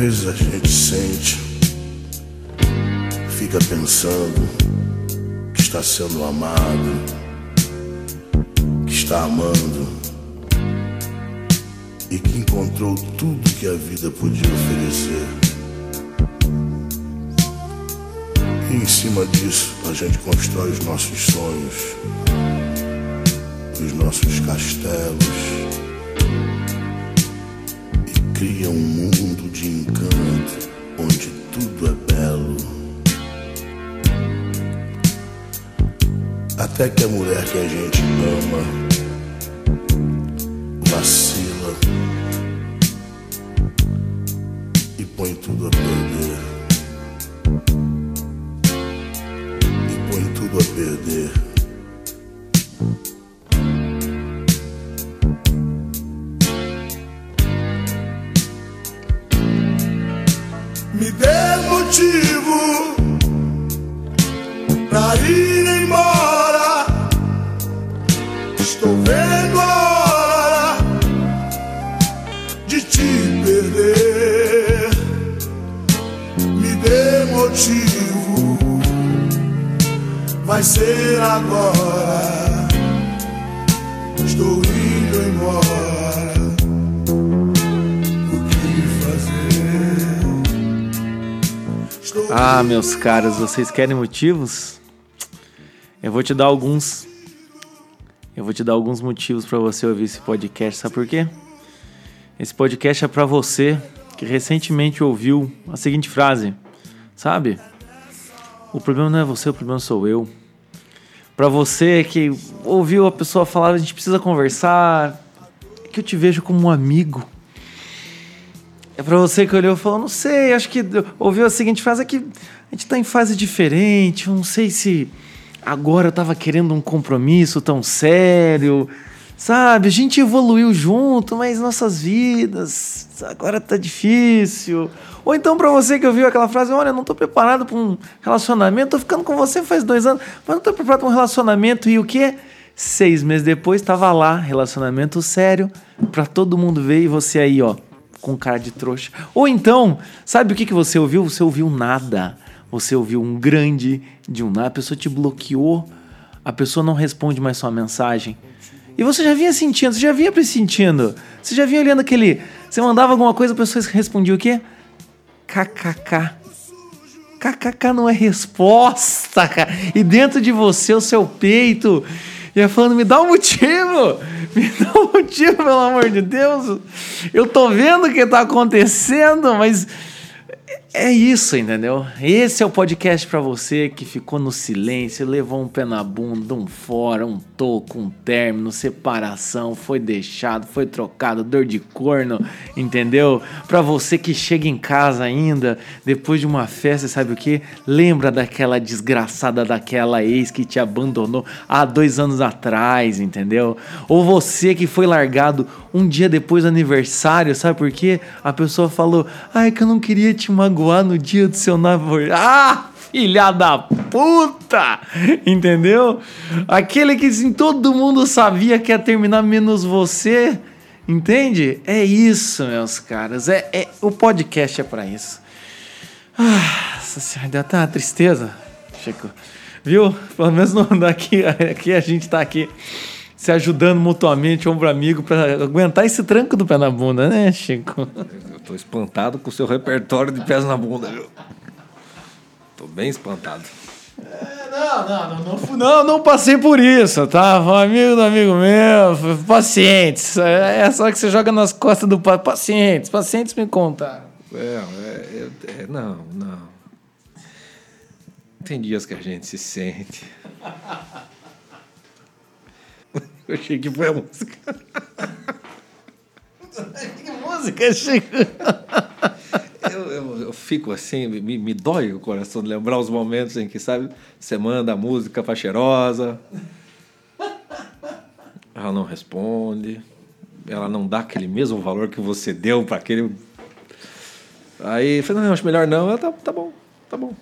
vezes a gente sente, fica pensando que está sendo amado, que está amando e que encontrou tudo que a vida podia oferecer. E em cima disso a gente constrói os nossos sonhos, os nossos castelos cria um mundo de encanto onde tudo é belo. Até que a mulher que a gente ama meus caros, vocês querem motivos? Eu vou te dar alguns. Eu vou te dar alguns motivos para você ouvir esse podcast. Sabe por quê? Esse podcast é para você que recentemente ouviu a seguinte frase, sabe? O problema não é você, o problema sou eu. Para você que ouviu a pessoa falar, a gente precisa conversar, que eu te vejo como um amigo. É pra você que olhou e falou, não sei, acho que ouviu a seguinte frase, é que a gente tá em fase diferente, não sei se agora eu tava querendo um compromisso tão sério, sabe? A gente evoluiu junto, mas nossas vidas agora tá difícil. Ou então para você que ouviu aquela frase, olha, não tô preparado para um relacionamento, tô ficando com você faz dois anos, mas não tô preparado para um relacionamento e o quê? Seis meses depois tava lá, relacionamento sério, para todo mundo ver e você aí, ó com cara de trouxa. Ou então, sabe o que, que você ouviu? Você ouviu nada. Você ouviu um grande de um nada. A pessoa te bloqueou. A pessoa não responde mais sua mensagem. E você já vinha sentindo, você já vinha pressentindo. Você já vinha olhando aquele. Você mandava alguma coisa, a pessoa respondia o quê? KKK. KKK não é resposta, cara. E dentro de você, o seu peito ia falando: me dá um motivo, me dá um motivo, pelo amor de Deus. Eu tô vendo o que tá acontecendo, mas é isso, entendeu? Esse é o podcast para você que ficou no silêncio, levou um pé na bunda, um fora, um toco, um término, separação, foi deixado, foi trocado, dor de corno, entendeu? Para você que chega em casa ainda, depois de uma festa, sabe o que? Lembra daquela desgraçada daquela ex que te abandonou há dois anos atrás, entendeu? Ou você que foi largado um dia depois do aniversário, sabe por quê? A pessoa falou, ai que eu não queria te magoar magoar no dia do seu namoro. Ah! Filha da puta! Entendeu? Aquele que assim, todo mundo sabia que ia terminar menos você. Entende? É isso, meus caras. É, é o podcast é para isso. Ah, nossa senhora, deu até uma tristeza. Viu? Pelo menos não daqui, aqui a gente tá aqui se ajudando mutuamente, ombro amigo, para aguentar esse tranco do pé na bunda, né, Chico? Eu tô espantado com o seu repertório de pés na bunda, viu? Tô bem espantado. É, não, não, não, não, não, passei por isso, tá? Um amigo do amigo meu, pacientes. É, é só que você joga nas costas do pai. Pacientes, pacientes me contaram. É, é, é, não, não. Tem dias que a gente se sente. Eu achei que foi a música. que música, Chico? Eu, eu, eu, fico assim, me, me dói o coração de lembrar os momentos em que, sabe, você manda a música pra cheirosa, ela não responde, ela não dá aquele mesmo valor que você deu para aquele. Aí eu falei, não, acho melhor não. Ela, tá, tá bom, tá bom.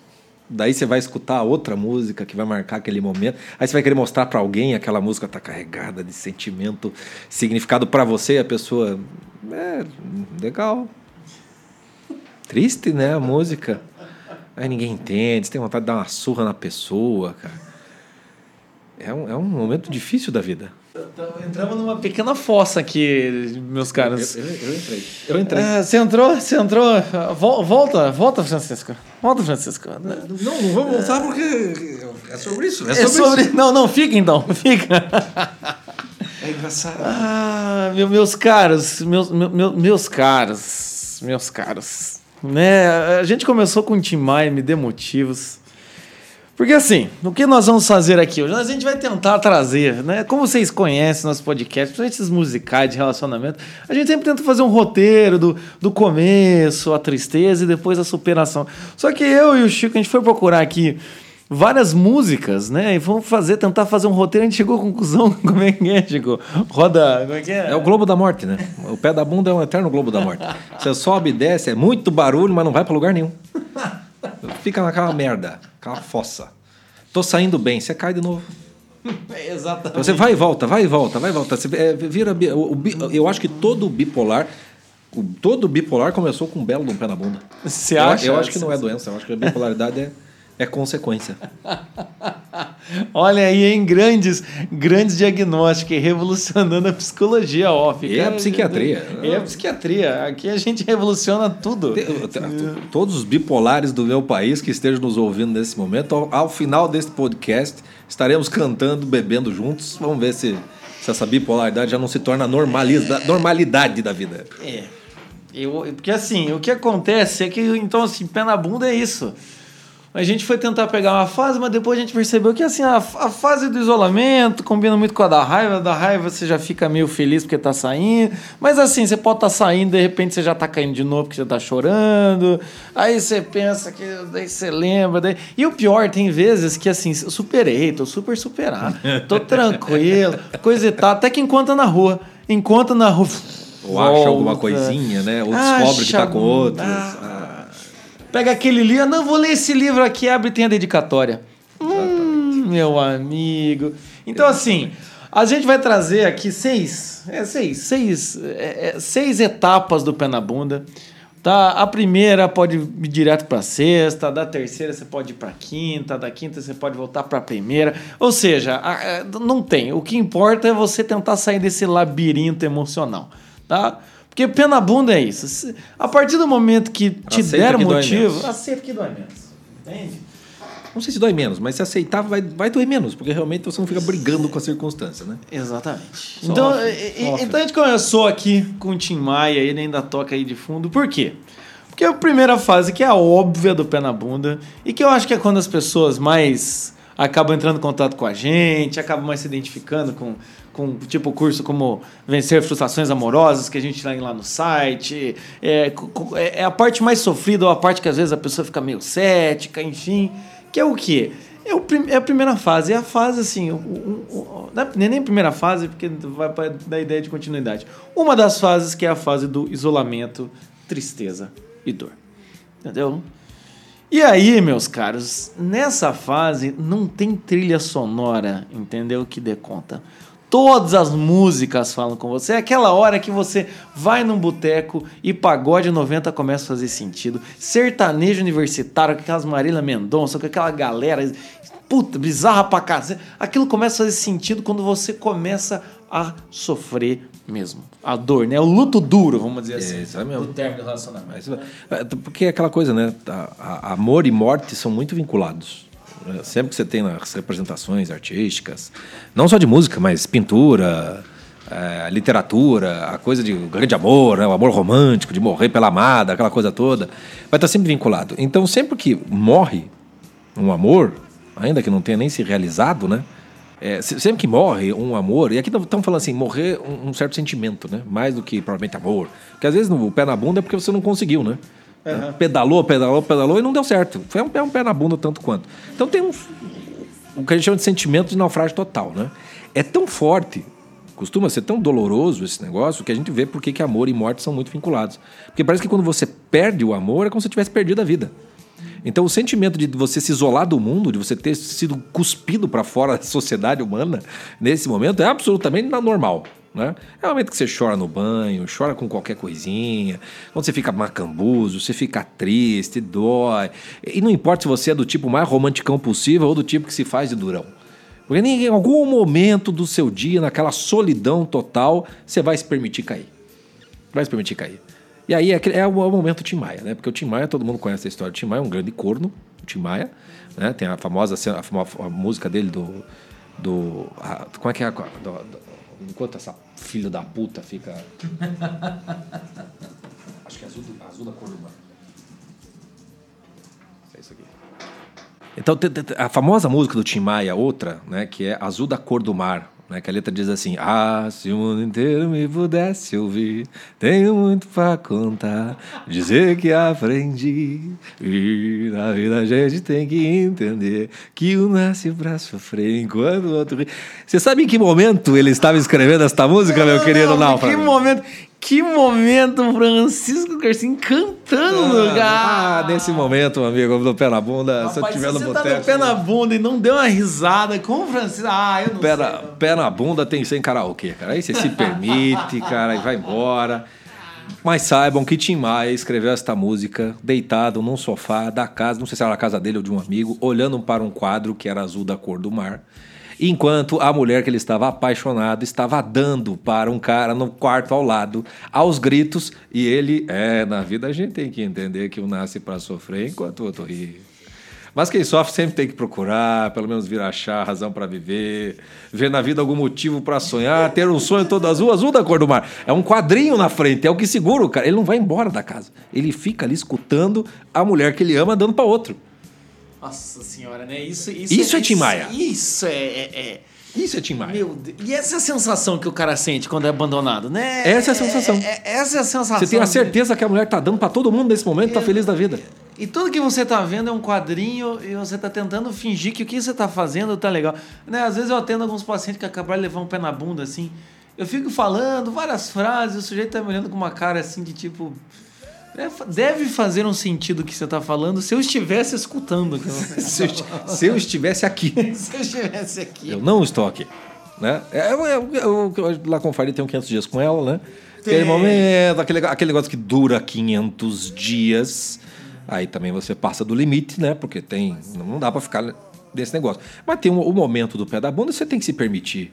Daí você vai escutar outra música que vai marcar aquele momento. Aí você vai querer mostrar para alguém aquela música tá carregada de sentimento, significado para você e a pessoa é legal. Triste, né? A música. Aí ninguém entende, você tem vontade de dar uma surra na pessoa, cara. É um, é um momento difícil da vida. Entramos numa pequena fossa aqui, meus caros. Eu, eu, eu entrei. Eu entrei. É, você entrou, você entrou. Vol- Volta, volta, Francisco. Volta, Francisco. Não, não vamos voltar porque é sobre isso. É sobre. Não, não, fica então, fica. É engraçado. Ah, meu- meus caros, meus, meu- meu- meus caros, meus caros. Né? A gente começou com o Tim Maia, me dê motivos. Porque assim, o que nós vamos fazer aqui hoje? A gente vai tentar trazer, né? Como vocês conhecem nosso podcast, principalmente esses musicais de relacionamento, a gente sempre tenta fazer um roteiro do, do começo, a tristeza e depois a superação. Só que eu e o Chico, a gente foi procurar aqui várias músicas, né? E vamos fazer, tentar fazer um roteiro, a gente chegou à conclusão, como é que é, Chico? Roda, como é que é? É o globo da morte, né? O pé da bunda é um eterno globo da morte. Você sobe e desce, é muito barulho, mas não vai pra lugar nenhum. Fica naquela merda, aquela fossa. Tô saindo bem, você cai de novo. É, Exatamente. Você vai e volta, vai e volta, vai e volta. Você, é, vira, o, o eu acho que todo bipolar, o- todo bipolar começou com um belo de um pé na bunda. Você Eu- acha? Eu, acho que não é doença, eu acho que a bipolaridade é, é consequência. Olha aí, hein? Grandes, grandes diagnósticos, e revolucionando a psicologia, ó. Fica- E a psiquiatria. E a psiquiatria. Aqui a gente revoluciona tudo. Todos os bipolares do meu país que estejam nos ouvindo nesse momento, ao, ao final desse podcast, estaremos cantando, bebendo juntos. Vamos ver se, se essa bipolaridade já não se torna normaliza, normalidade da vida. É. Eu, porque assim, o que acontece é que, então, assim, pé na bunda é isso. A gente foi tentar pegar uma fase, mas depois a gente percebeu que assim, a, a fase do isolamento combina muito com a da raiva. Da raiva você já fica meio feliz porque tá saindo. Mas assim, você pode estar tá saindo, de repente você já tá caindo de novo porque você tá chorando. Aí você pensa que. Daí você lembra. Daí... E o pior, tem vezes que assim, eu superei, tô super superado. Tô tranquilo, coisa e tal. Até que encontra na rua. Encontra na rua. Ou acha alguma coisinha, né? Ou descobre que tá com Acha- outros. Ah. Pega aquele livro, não, vou ler esse livro aqui, abre e tem a dedicatória. Hum, meu amigo. Então, assim, a gente vai trazer aqui seis, é, seis, seis, é, é, seis etapas do pé na bunda. Tá? A primeira pode ir direto para sexta, da terceira você pode ir para quinta, da quinta você pode voltar para primeira. Ou seja, a- a- não tem. O que importa é você tentar sair desse labirinto emocional, tá? Porque pé na bunda é isso. A partir do momento que te Aceita deram que motivo, aceita que dói menos. Entende? Não sei se dói menos, mas se aceitar vai, vai doer menos, porque realmente você não fica brigando com a circunstância, né? Exatamente. Então, e- e- sofre. então a gente começou aqui com o Tim Maia, ele ainda toca aí de fundo. Por quê? Porque a primeira fase, que é a óbvia do pé na bunda, e que eu acho que é quando as pessoas mais acabam entrando em contato com a gente, acabam mais se identificando com, com tipo curso como Vencer Frustrações Amorosas, que a gente tem lá no site. É, é é a parte mais sofrida, ou a parte que às vezes a pessoa fica meio cética, enfim. Que é o quê? É, o é a primeira fase. É a fase, assim. O, o- o- é nem a primeira fase, porque vai dar ideia de continuidade. Uma das fases que é a fase do isolamento, tristeza e dor. Entendeu? E aí, meus caros, nessa fase não tem trilha sonora, entendeu? Que dê conta. Todas as músicas falam com você. É aquela hora que você vai num boteco e pagode 90 começa a fazer sentido. Sertanejo universitário, com aquelas Marília Mendonça, com aquela galera, puta, bizarra pra casa. Aquilo começa a fazer sentido quando você começa a sofrer mesmo. A dor, né? O luto duro, vamos dizer assim. isso é mesmo. Do término do relacionamento. Mas, é, Porque é aquela coisa, né? A- a- Amor e morte são muito vinculados. Sempre que você tem nas representações artísticas, não só de música, mas pintura, é, literatura, a coisa de grande amor, né? o amor romântico, de morrer pela amada, aquela coisa toda, vai estar sempre vinculado. Então, sempre que morre um amor, ainda que não tenha nem se realizado, né? É, se- sempre que morre um amor, e aqui estamos falando assim, morrer um, um certo sentimento, né? Mais do que provavelmente amor. Porque às vezes o pé na bunda é porque você não conseguiu, né? Pedalou, pedalou, pedalou e não deu certo. Foi um pé, um pé na bunda tanto quanto. Então tem um, o que a gente chama de sentimento de naufrágio total, né? É tão forte, costuma ser tão doloroso esse negócio, que a gente vê porque que amor e morte são muito vinculados. Porque parece que quando você perde o amor, é como se você tivesse perdido a vida. Então o sentimento de você se isolar do mundo, de você ter sido cuspido para fora da sociedade humana nesse momento é absolutamente normal. Né? É o momento que você chora no banho, chora com qualquer coisinha, quando você fica macambuzo, você fica triste, dói. E não importa se você é do tipo mais romanticão possível ou do tipo que se faz de durão. Porque em algum momento do seu dia, naquela solidão total, você vai se permitir cair. Vai se permitir cair. E aí é, é, o, momento Tim Maia, né? Porque o Tim Maia, todo mundo conhece a história do Tim Maia, é um grande corno, o Tim Maia. Né? Tem a famosa a, famosa, a música dele do. do a, como é que é? Do, do, enquanto essa filha da puta fica. Acho que é azul, azul da cor do mar. É isso aqui. Então, a famosa música do Tim Maia, outra, né, que é Azul da Cor do Mar, né, que a letra diz assim: Ah, se o mundo inteiro me pudesse ouvir, tenho muito para contar, dizer que aprendi. E na vida a gente tem que entender que um nasce para sofrer enquanto o outro ri. Você sabe em que momento ele estava escrevendo esta música, meu querido Náufrago? Que momento? Que momento, Francisco Garcia cantando no ah, lugar. Ah, nesse momento, amigo, do pé na bunda, Rapaz, se eu tiver no boteco. Você tá no pé na bunda e não deu uma risada com o Francisco. Ah, eu não pé sei. Na, pé na bunda tem sem karaokê, cara. Aí você se permite, cara, e vai embora. Mas saibam que Tim Maia escreveu esta música deitado num sofá da casa, não sei se era a casa dele ou de um amigo, olhando para um quadro que era azul da cor do mar enquanto a mulher que ele estava apaixonado estava dando para um cara no quarto ao lado, aos gritos, e ele, é, na vida a gente tem que entender que um nasce para sofrer enquanto o outro ri. Mas quem sofre sempre tem que procurar, pelo menos vir achar razão para viver, ver na vida algum motivo para sonhar, ter um sonho todo azul, azul da cor do mar. É um quadrinho na frente, é o que segura o cara. Ele não vai embora da casa. Ele fica ali escutando a mulher que ele ama dando para outro. Nossa senhora, né? Isso, isso, isso é, é Tim Maia. Isso é, é, é, Isso é Tim Maia. Meu Deus. E essa é a sensação que o cara sente quando é abandonado, né? Essa é a sensação. É, é essa é a sensação. Você tem a certeza que a mulher tá dando para todo mundo nesse momento, tá feliz da vida. E tudo que você tá vendo é um quadrinho e você tá tentando fingir que o que você tá fazendo tá legal. Né? Às vezes eu atendo alguns pacientes que acabaram de levar um pé na bunda, assim. Eu fico falando várias frases, o sujeito tá me olhando com uma cara assim de tipo. É, deve fazer um sentido o que você está falando se eu estivesse escutando. se, eu, se, eu, estivesse aqui. se eu estivesse aqui. Eu não estou aqui. Né? É, eu, eu, eu, lá com o Faria tenho 500 dias com ela, né? Tem. Aquele momento, aquele, aquele negócio que dura 500 dias. Aí também você passa do limite, né? Porque tem. Não dá para ficar desse negócio. Mas tem o, o momento do pé da bunda, você tem que se permitir.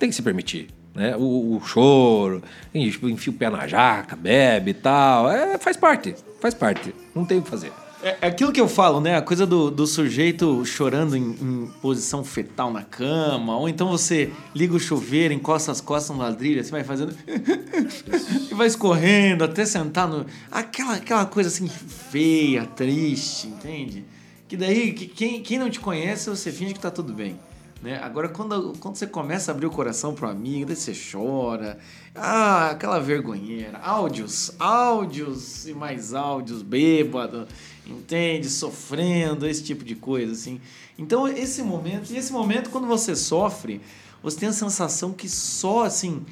Tem que se permitir né? O, o choro, enfia o pé na jaca, bebe e tal. É, faz parte, faz parte. Não tem o que fazer. É, é aquilo que eu falo, né? A coisa do, do sujeito chorando em, em, posição fetal na cama, ou então você liga o chuveiro, encosta as costas no ladrilho, assim, vai fazendo. e vai escorrendo até sentar no. Aquela, aquela coisa assim feia, triste, entende? Que daí, que, quem, quem não te conhece, você finge que tá tudo bem. Né? Agora, quando, quando você começa a abrir o coração para um amigo, daí você chora. Ah, aquela vergonheira. Áudios, áudios e mais áudios, bêbado, entende? Sofrendo, esse tipo de coisa, assim. Então, esse momento, e esse momento, quando você sofre, você tem a sensação que só, assim,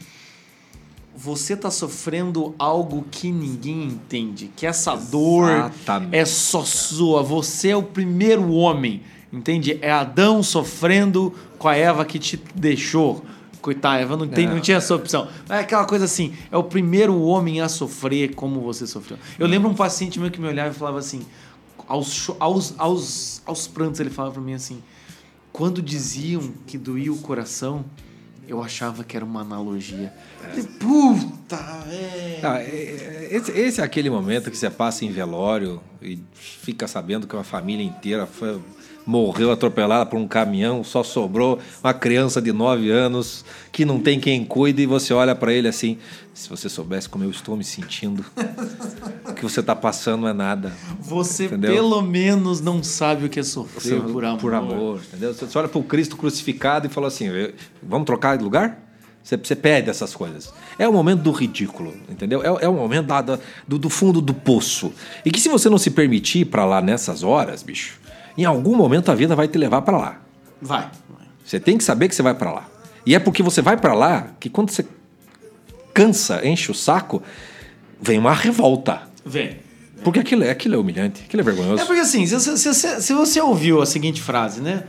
você tá sofrendo algo que ninguém entende. Que essa dor Exatamente. é só sua. Você é o primeiro homem Entende? É Adão sofrendo com a Eva que te deixou. Coitada, Eva não, tem, é. não tinha essa opção. É aquela coisa assim, é o primeiro homem a sofrer como você sofreu. Eu lembro um paciente meu que me olhava e falava assim, aos, aos, aos, aos prantos, ele falava para mim assim, quando diziam que doía o coração, eu achava que era uma analogia. É. Puta, velho! Ah, esse, esse, é aquele momento que você passa em velório e fica sabendo que uma família inteira foi morreu atropelada por um caminhão, só sobrou uma criança de 9 anos que não tem quem cuide e você olha para ele assim, se você soubesse como eu estou me sentindo, o que você está passando não é nada. Você entendeu? pelo menos não sabe o que é sofrer você, por amor. Por amor, entendeu? Você olha para o Cristo crucificado e fala assim, vamos trocar de lugar? Você, você pede essas coisas. É o momento do ridículo, entendeu? É, é o momento da, da, do, do fundo do poço. E que se você não se permitir para lá nessas horas, bicho, em algum momento a vida vai te levar para lá. Vai. Você tem que saber que você vai para lá. E é porque você vai para lá que quando você cansa, enche o saco, vem uma revolta. Vem. Porque aquilo, é, aquilo é humilhante, aquilo é vergonhoso. É porque assim, se, se, se, se você ouviu a seguinte frase, né?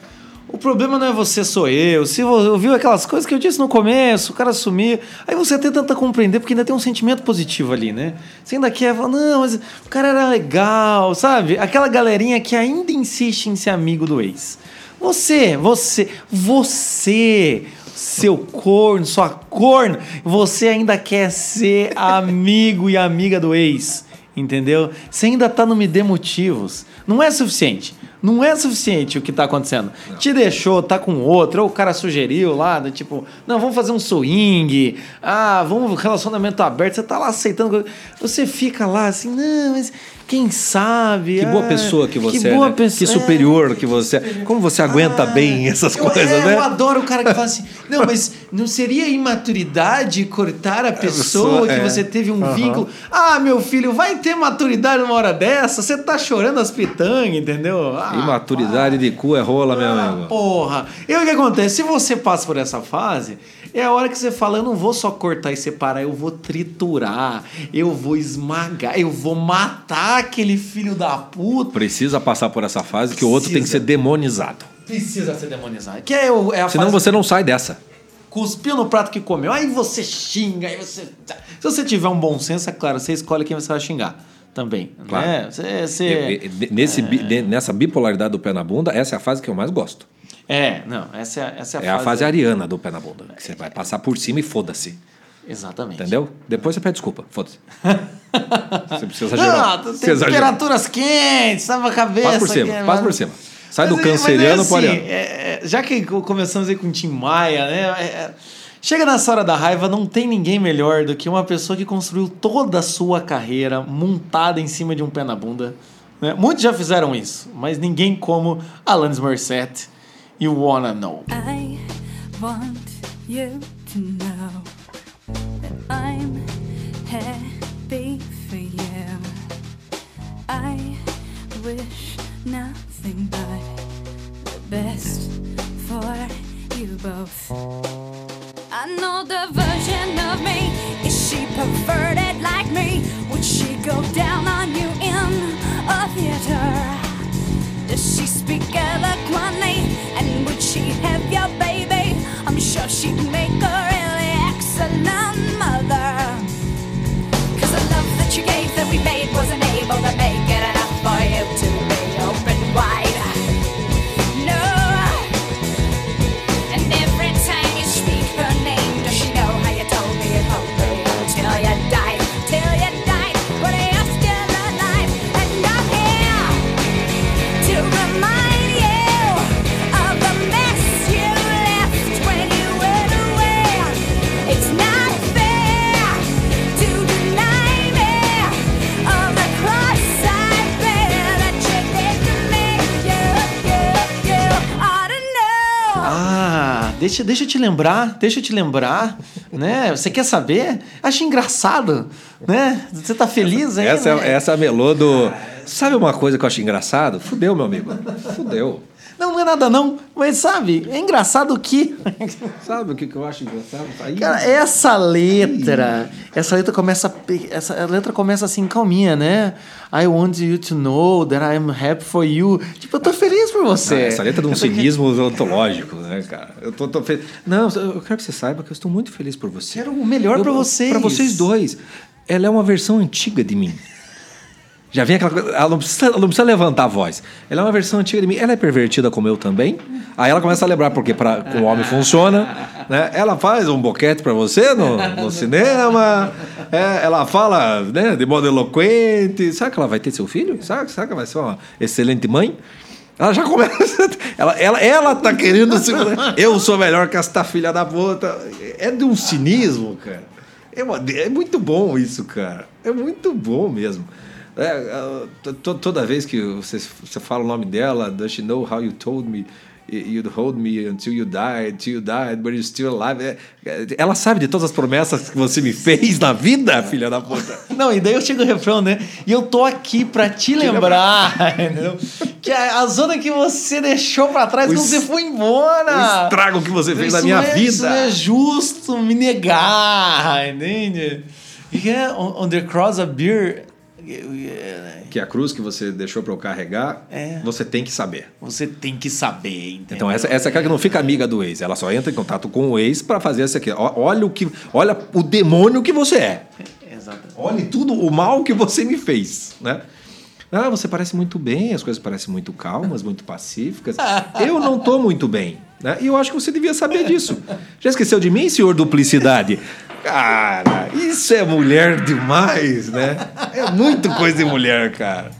O problema não é você, sou eu. Se você ouviu aquelas coisas que eu disse no começo, o cara sumir, aí você até tenta compreender, porque ainda tem um sentimento positivo ali, né? Você ainda quer falar, não, mas o cara era legal, sabe? Aquela galerinha que ainda insiste em ser amigo do ex. Você, você, você, seu corno, sua corno, você ainda quer ser amigo e amiga do ex, entendeu? Você ainda tá no Me Dê Motivos. Não é suficiente. Não é suficiente o que tá acontecendo. Te deixou, tá com outro, ou o cara sugeriu lá, né, tipo, não, vamos fazer um swing, ah, vamos relacionamento aberto, você tá lá aceitando. Você fica lá assim, não, mas quem sabe? Que boa ah, pessoa que você boa é, né? pessoa- Que superior que você é. Como você aguenta Ah, bem essas eu- coisas, é, né? Eu adoro o cara que fala assim: não, mas não seria imaturidade cortar a pessoa que é. você teve um Aham. vínculo? Ah, meu filho, vai ter maturidade numa hora dessa? Você tá chorando as pitangas, entendeu? Ah, Imaturidade de cu é rola, meu ah, amigo. porra. E o que acontece? Se você passa por essa fase, é a hora que você fala: eu não vou só cortar e separar, eu vou triturar, eu vou esmagar, eu vou matar aquele filho da puta. Precisa passar por essa fase que o outro tem que Precisa. ser demonizado. Precisa ser demonizado. Que é, o- é a Senão fase você não sai dessa. cuspiu no prato que comeu, aí você xinga, aí você. Se você tiver um bom senso, é claro, você escolhe quem você vai xingar também. Claro. Né? Você, você- Nesse, de- Nessa bipolaridade do pé na bunda, essa é a fase que eu mais gosto. É, não, essa é, essa é a É fase. a fase ariana do pé na bunda. Que você vai passar por cima e foda-se. Exatamente. Entendeu? Depois você pede desculpa. Foda-se. Você precisa Não, exagerar. tem temperaturas quentes, sabe a cabeça. Passa por cima, aqui, passa mas- por cima. Sai do Mas é- mas canceriano é pro assim, ariano. é- é- já que co- começamos aí com o Tim Maia, né? é- é- chega nessa hora da raiva, não tem ninguém melhor do que uma pessoa que construiu toda a sua carreira montada em cima de um pé na bunda. né? Muitos já fizeram isso, mas ninguém como Alanis Morissette e Wanna Know. I want you to know that I'm happy for you. I wish nothing but the best for you both. I know the version of me. Is she perverted like me? Would she go down on you in a theater? Does she speak eloquently? And would she have your baby? I'm sure she'd make a really excellent mother. Deixa, deixa eu te lembrar, deixa eu te lembrar, né? Você quer saber? Acho engraçado, né? Você tá feliz aí, Essa, né? é, essa é melô do. Sabe uma coisa que eu acho engraçado? Fudeu, meu amigo. Fudeu. Não, não é nada não, mas sabe, é engraçado que... Sabe o que, que eu acho engraçado? Aí, Cara, essa letra, essa letra começa, essa letra começa assim calminha, né? I want you to know that I'm happy for you. Tipo, eu tô feliz por você. Ah, essa letra é de um cinismo ontológico, né, cara? Eu tô, tô feliz. Não, eu quero que você saiba que eu estou muito feliz por você. Quero o melhor pra vocês. Pra vocês dois. Ela é uma versão antiga de mim. Já vem aquela coisa. Ela não, precisa, ela não precisa levantar a voz. Ela é uma versão antiga de mim. Ela é pervertida como eu também. Aí ela começa a lembrar, porque pra, com o homem funciona. Né? Ela faz um boquete pra você no, no cinema. É, ela fala né, de modo eloquente. Será que ela vai ter seu filho? Será, será que ela vai ser uma excelente mãe? Ela já começa. Ela, ela, ela tá querendo se. Eu sou melhor que esta filha da puta. É de um cinismo, cara. É, uma- é muito bom isso, cara. É muito bom mesmo. É, é, to- to- toda vez que você, você fala o nome dela, does she know how you told me you'd hold me until you died, till you died, but you're still alive? É, é, ela sabe de todas as promessas que você me fez na vida, filha da puta. Não, e daí eu chego no refrão, né? E eu tô aqui pra te lembrar, entendeu? Que a, a zona que você deixou pra trás O quando você foi embora. O estrago que você fez na Isso minha não é- Isso não vida. é justo me negar, entende? E é on, on the cross a beer Que a cruz que você deixou pra eu carregar, É. você tem que saber. Você tem que saber, entendeu? Então, essa, essa é aquela que não fica amiga do ex. Ela só entra em contato com o ex pra fazer essa aqui. Olha o que. Olha o demônio que você é. Exato. Olhe tudo o mal que você me fez, né? Ah, você parece muito bem, as coisas parecem muito calmas, muito pacíficas. Eu não tô muito bem, né? E eu acho que você devia saber disso. Já esqueceu de mim, senhor duplicidade? Cara, isso é mulher demais, né? É muito coisa de mulher, cara.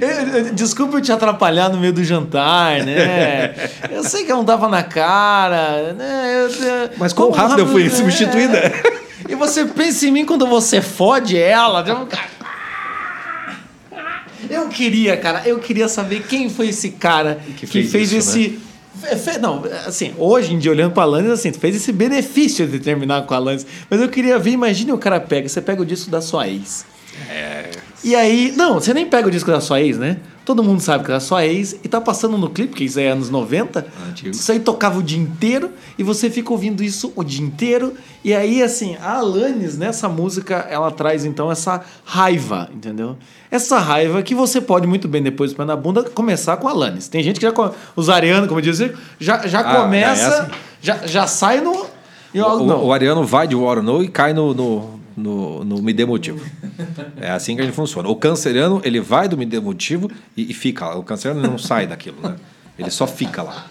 Eu- eu- Desculpa eu te atrapalhar no meio do jantar, né? Eu sei que é um tava na cara, né? Eu- eu- Mas quão rápido eu fui substituída. E você pensa em mim quando você fode ela. Eu queria, cara, eu queria saber quem foi esse cara que, Que fez, fez isso, esse. fe- fe- Não, assim, hoje em dia, olhando pra Alanis, assim, tu fez esse benefício de terminar com a Alanis. Mas eu queria ver, imagine o cara pega, você pega o disco da sua ex. E aí, não, você nem pega o disco da sua ex, né? Todo mundo sabe que é da sua ex e tá passando no clipe, que isso é anos 90. Antigo. Isso aí tocava o dia inteiro e você fica ouvindo isso o dia inteiro. E aí, assim, a Alanis, nessa música, ela traz então essa raiva, entendeu? Essa raiva que você pode muito bem, depois do pé na bunda, começar com a Alanis. Tem gente que já. Os arianos, como eu disse, já, já Ah, começa. já é assim. já, já sai no. eu- O, não. o Ariano vai de War No e cai no, no, no, no Me Dê Motivo. É assim que a gente funciona. O canceriano, ele vai do Me Dê Motivo e, e fica lá. O canceriano não sai daquilo, né? Ele só fica lá.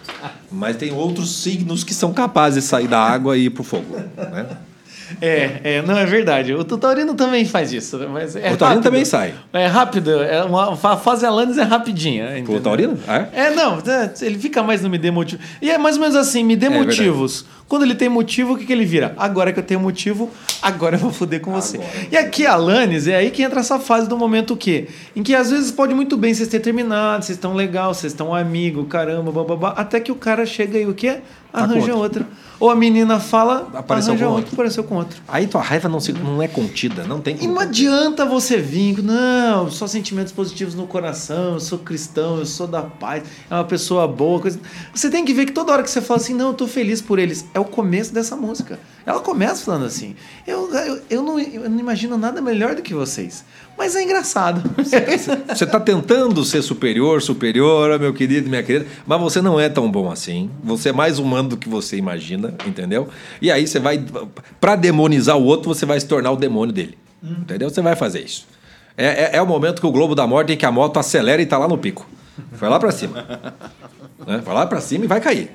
Mas tem outros signos que são capazes de sair da água e ir pro fogo. Né? É, é, não é verdade. O Taurino também faz isso, mas é O Taurino rápido. também sai. É rápido, é uma, a fase Alanis é rapidinha. O entendeu? Taurino? É? É, não, é, ele fica mais no me dê motivo. E é mais ou menos assim, me dê É motivos. Quando ele tem motivo, o que, que ele vira? Agora que eu tenho motivo, agora eu vou foder com você. E aqui, a Alanis, é aí que entra essa fase do momento o quê? Em que às vezes pode muito bem vocês terem terminado, vocês estão legal, vocês estão amigo, caramba, bababá, até que o cara chega e o quê? Tá Arranja outro. outra. Ou a menina fala, Apareceu com outro, outro. apareceu com outro. Aí tua raiva não, se, não é contida, não tem E não adianta você vir, não, só sentimentos positivos no coração, eu sou cristão, eu sou da paz, é uma pessoa boa. Coisa... Você tem que ver que toda hora que você fala assim, não, eu tô feliz por eles, é o começo dessa música. Ela começa falando assim, eu, eu, eu, não, eu não imagino nada melhor do que vocês, mas é engraçado. Você está tentando ser superior, superior, meu querido, minha querida, mas você não é tão bom assim. Você é mais humano do que você imagina, entendeu? E aí você vai, para demonizar o outro, você vai se tornar o demônio dele, entendeu? Você vai fazer isso. É, é, é o momento que o Globo da Morte em que a moto acelera e está lá no pico. Vai lá para cima. Né? Vai lá para cima e vai cair.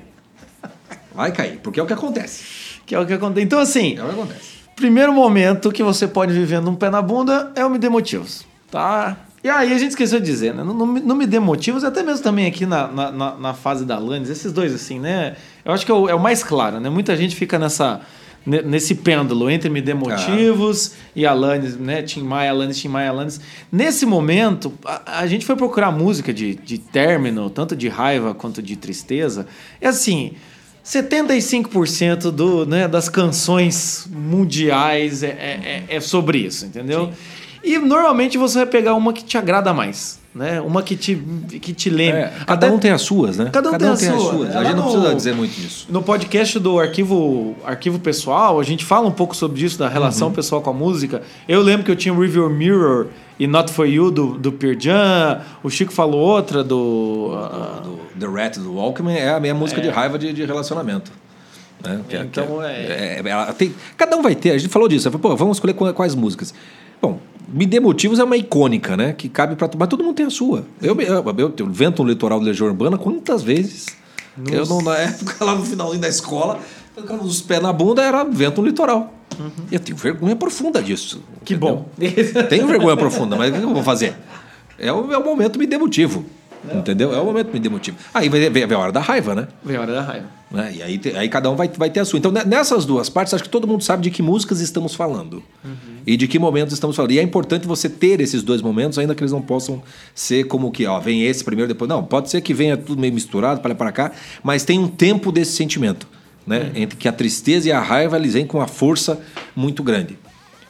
Vai cair, porque é o que acontece. que é o que acontece. Então, assim, É o que acontece. Primeiro momento que você pode viver num pé na bunda é o Me Dê Motivos, tá? E aí a gente esqueceu de dizer, né? No, no, no Me Dê Motivos, até mesmo também aqui na, na, na- fase da Alanis, esses dois assim, né? Eu acho que é o, é o mais claro, né? Muita gente fica nessa, ne- nesse pêndulo entre Me Dê Motivos e Alanis, né? Tim Maia, Alanis, Tim Maia, Alanis. Nesse momento, a, a gente foi procurar música de, de término, tanto de raiva quanto de tristeza. É assim... 75% do, né, das canções mundiais é, é, é- é sobre isso, entendeu? E normalmente você vai pegar uma que te agrada mais, né? Uma que te, que te lembre. É, cada Até um tem as suas, né? Cada um tem a as sua. suas. A Lá gente não no- precisa dizer muito disso. No podcast do Arquivo, Arquivo Pessoal, a gente fala um pouco sobre isso, da relação pessoal com a música. Eu lembro que eu tinha o Review Mirror e Not For You do, do Pearl Jam. O Chico falou outra do... ah, do The Rat do Walkman é a minha música de raiva de, de relacionamento. Né? Que Então, que é- é- ela tem- cada um vai ter, a gente falou disso, pô, vamos escolher qua- quais músicas. Bom, Me Dê Motivos é uma icônica, né? Que cabe para Mas todo mundo tem a sua. Eu, eu, eu, eu vento no litoral do Legião Urbana quantas vezes? Eu, não, na época, lá no finalzinho da escola, os pés na bunda, era vento no litoral. Eu tenho vergonha profunda disso. Uhum. Que entendeu? bom. Tenho vergonha profunda, mas o que eu vou fazer? É o, é o momento me dê motivo. Entendeu? É o momento me dê motivo. Aí vem- vem a hora da raiva, né? Vem a hora da raiva. Né? E aí, aí cada um vai, vai ter a sua. Então, ne- nessas duas partes, acho que todo mundo sabe de que músicas estamos falando. E de que momentos estamos falando. E é importante você ter esses dois momentos, ainda que eles não possam ser como que, ó, vem esse primeiro, depois. Não, pode ser que venha tudo meio misturado para lá para cá, mas tem um tempo desse sentimento. Né? Entre que a tristeza e a raiva eles vêm com uma força muito grande.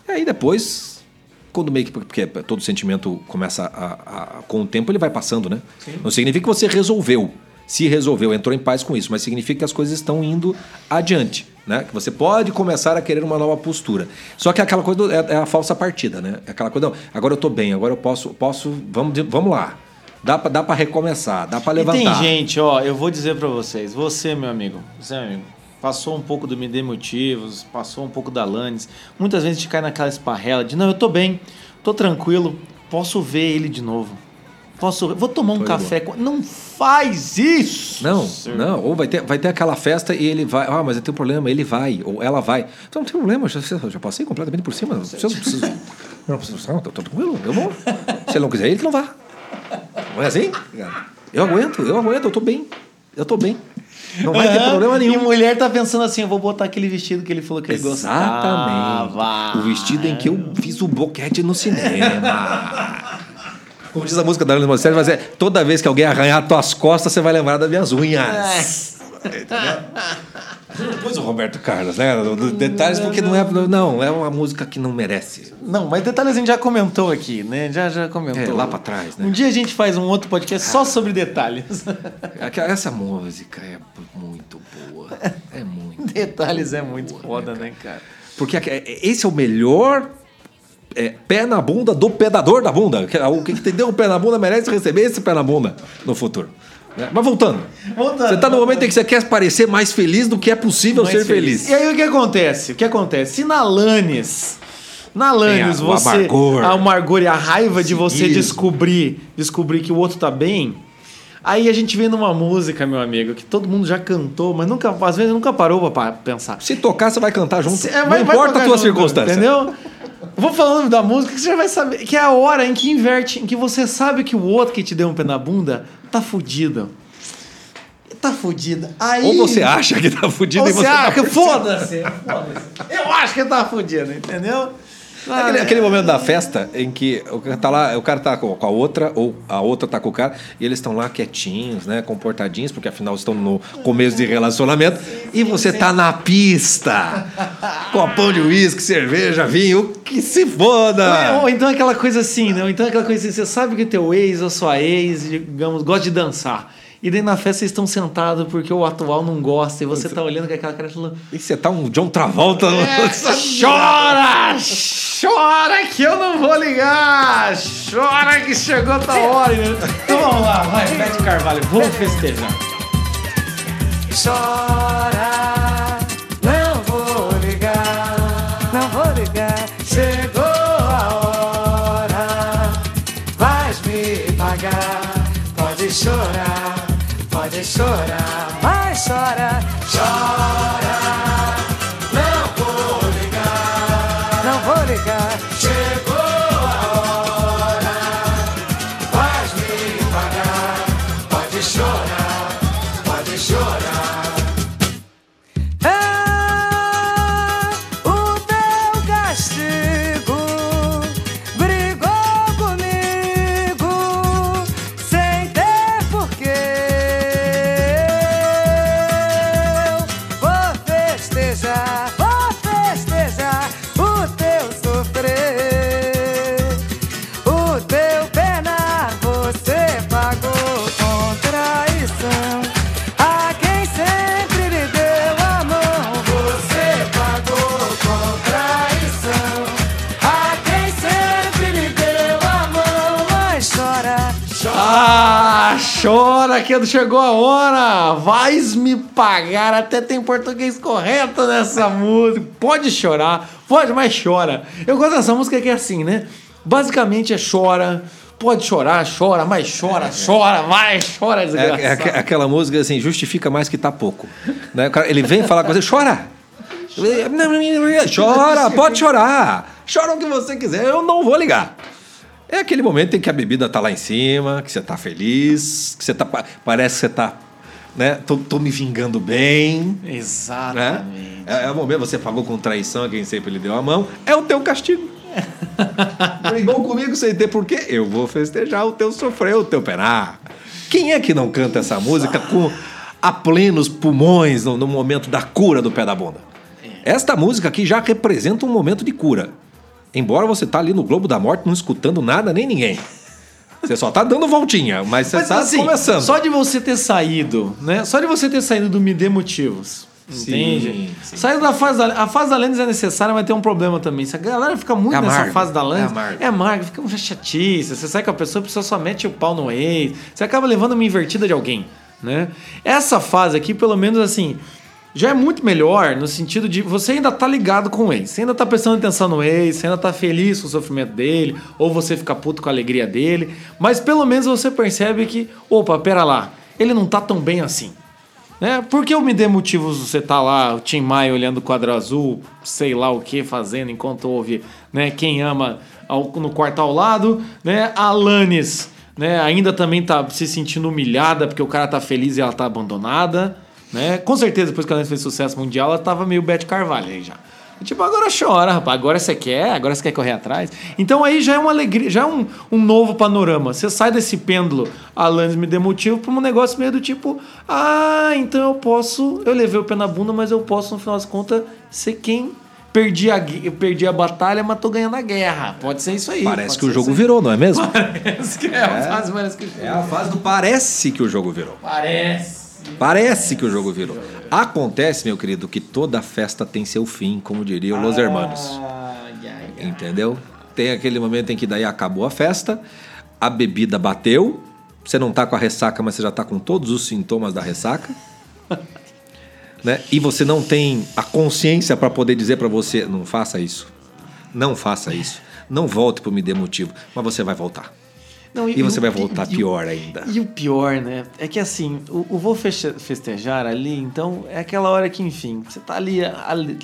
E aí depois, quando meio que. Porque todo sentimento começa a, a- Com o tempo ele vai passando, né? Não significa que você resolveu. Se resolveu, entrou em paz com isso, mas significa que as coisas estão indo adiante, né? Que você pode começar a querer uma nova postura. Só que aquela coisa do- é, é a falsa partida, né? É aquela coisa, não, agora eu tô bem, agora eu posso, posso, vamos, vamos lá. Dá pra, dá pra recomeçar, dá pra E levantar. tem gente, ó, eu vou dizer pra vocês, você, meu amigo, você, meu amigo, passou um pouco do Me Dê Motivos, passou um pouco da Lannis, muitas vezes a gente cai naquela esparrela de, não, eu tô bem, tô tranquilo, posso ver ele de novo. Posso, vou tomar um de café com... Não faz isso! Não, não. Ou vai ter, vai ter aquela festa e ele vai. Ah, mas eu tenho um problema, ele vai, ou ela vai. Então não tem problema, já, já passei completamente por cima. Não precisa. Eu não preciso. Não, tô, tô tranquilo, eu vou. Se ele não quiser, ele não vá. Não é assim? Eu aguento, eu aguento, eu tô bem. Eu tô bem. Não vai ter problema E nenhum. mulher tá pensando assim, eu vou botar aquele vestido que ele falou que ele Exatamente. gostava. O vestido em que eu fiz o boquete no cinema. Como diz a música da Alanis Morissette, mas é toda vez que alguém arranhar tuas costas, você vai lembrar das minhas unhas. Depois o Roberto Carlos, né? Detalhes porque não é. Não, é uma música que não merece. Não, mas detalhes a gente já comentou aqui, né? Já, já comentou. É, lá pra trás, né? Um dia a gente faz um outro podcast só sobre detalhes. Essa música é muito boa. É muito. detalhes é muito foda, né, cara? Porque é- esse é o melhor é, pé na bunda do pedador da bunda. Que- O que que deu um pé na bunda merece receber esse pé na bunda no futuro. né? Mas voltando. Voltando, Você está no momento em que você quer parecer mais feliz do que é possível Mais ser feliz. E aí o que acontece? O que acontece? Se na Lannis. Na Tem a- o você. amargor. A amargor e a raiva de você descobrir, descobrir que o outro tá bem. Aí a gente vê numa música, meu amigo, que todo mundo já cantou, mas nunca, às vezes nunca parou pra pensar. Se tocar, você vai cantar junto. Cê- é, não vai- vai importa a tua junto, circunstância. Entendeu? Vou falando da música que você já vai saber. Que é a hora em que inverte, em que você sabe que o outro que te deu um pé na bunda tá fudido. Tá fudido. Aí. Ou você acha que tá fudido Ou e você você tá acha, foda-se. Foda-se. Eu acho que tá fudido, entendeu? Aquele, aquele momento da festa em que o cara tá lá, o cara tá com a outra, ou a outra tá com o cara, e eles estão lá quietinhos, né? Comportadinhos, porque afinal estão no começo de relacionamento, e você tá na pista, com pão de uísque, cerveja, vinho, que se foda! Ou, ou então aquela coisa assim, não? Então aquela coisa assim, você sabe que teu ex ou sua ex, digamos, gosta de dançar. E daí na festa vocês estão sentados porque o atual não gosta e você tá olhando com aquela cara falando. E você tá um John Travolta. É, chora! Chora que eu não vou ligar! Chora que chegou a tua hora! Então vamos lá, vai, Bete Carvalho, vamos festejar. Chora, não vou ligar, não vou ligar. Chegou a hora, vais me pagar. Pode chorar, chorar, mas chora, chora. Chora que chegou a hora! Vais me pagar, até tem português correto nessa música. Pode chorar, pode, mas chora. Eu gosto dessa música que é assim, né? Basicamente é chora, pode chorar, chora, mas chora, chora, vai, chora, É, desgraçado. é aque- aquela música assim, justifica mais que tá pouco. Né? Ele vem falar com você, chora! Chora, pode chorar! Chora o que você quiser, eu não vou ligar. É aquele momento em que a bebida tá lá em cima, que você tá feliz, que você tá. pa- Parece que você tá. Né? Tô, tô me vingando bem. Né? Exatamente. É, é o momento, você pagou com traição a quem sempre lhe deu a mão. É o teu castigo. Brigou comigo sem ter porquê. Eu vou festejar o teu sofrer, o teu penar. Quem é que não canta essa música com a plenos pulmões no, no momento da cura do pé da bunda? Esta música aqui já representa um momento de cura. Embora você tá ali no Globo da Morte não escutando nada nem ninguém. Você só tá dando voltinha, mas você Mas, tá assim, começando. Só de você ter saído, né? Só de você ter saído do Me Dê Motivos. Entende? sim. Saindo da fase da A fase da Lendes é necessária, mas tem um problema também. Se a galera fica muito É nessa fase da Lendes, É amargo. é amargo, fica uma chatice. Você sai com a pessoa, a pessoa só mete o pau no ex. Você acaba levando uma invertida de alguém, né? Essa fase aqui, pelo menos assim, já é muito melhor no sentido de você ainda tá ligado com o ex. Você ainda tá prestando atenção no ex, você ainda tá feliz com o sofrimento dele, ou você fica puto com a alegria dele. Mas pelo menos você percebe que, opa, pera lá, ele não tá tão bem assim. Né? Por que eu me dê motivos você tá lá, o Tim Maia olhando o quadro azul, sei lá o que fazendo, enquanto ouve né, quem ama ao- no quarto ao lado, né? Alanis né, ainda também tá se sentindo humilhada porque o cara tá feliz e ela tá abandonada. Né? Com certeza, depois que a Alanis fez sucesso mundial, ela tava meio Beth Carvalho aí já. Tipo, agora chora, rapaz. Agora você quer, agora você quer correr atrás. Então aí já é uma alegria, já é um, um novo panorama. Você sai desse pêndulo, Alanis me deu motivo, pra um negócio meio do tipo, ah, então eu posso, eu levei o pé na bunda, mas eu posso, no final das contas, ser quem perdi a, perdi a batalha, mas tô ganhando a guerra. Pode ser isso aí. Parece que o jogo virou, não é mesmo? Parece que é, a fase parece que É a fase do parece que o jogo virou. Parece. Parece que o jogo virou. Acontece, meu querido, que toda festa tem seu fim, como diriam Los Hermanos. Entendeu? Tem aquele momento em que daí acabou a festa, a bebida bateu, você não tá com a ressaca, mas você já tá com todos os sintomas da ressaca. né? E você não tem a consciência para poder dizer para você, não faça isso. Não faça isso. Não volte pro me dê motivo, mas você vai voltar. Não, E você o- vai voltar e pior ainda. E o pior, né? É que assim, o, o vou festejar ali, então é aquela hora que, enfim, você tá ali, ali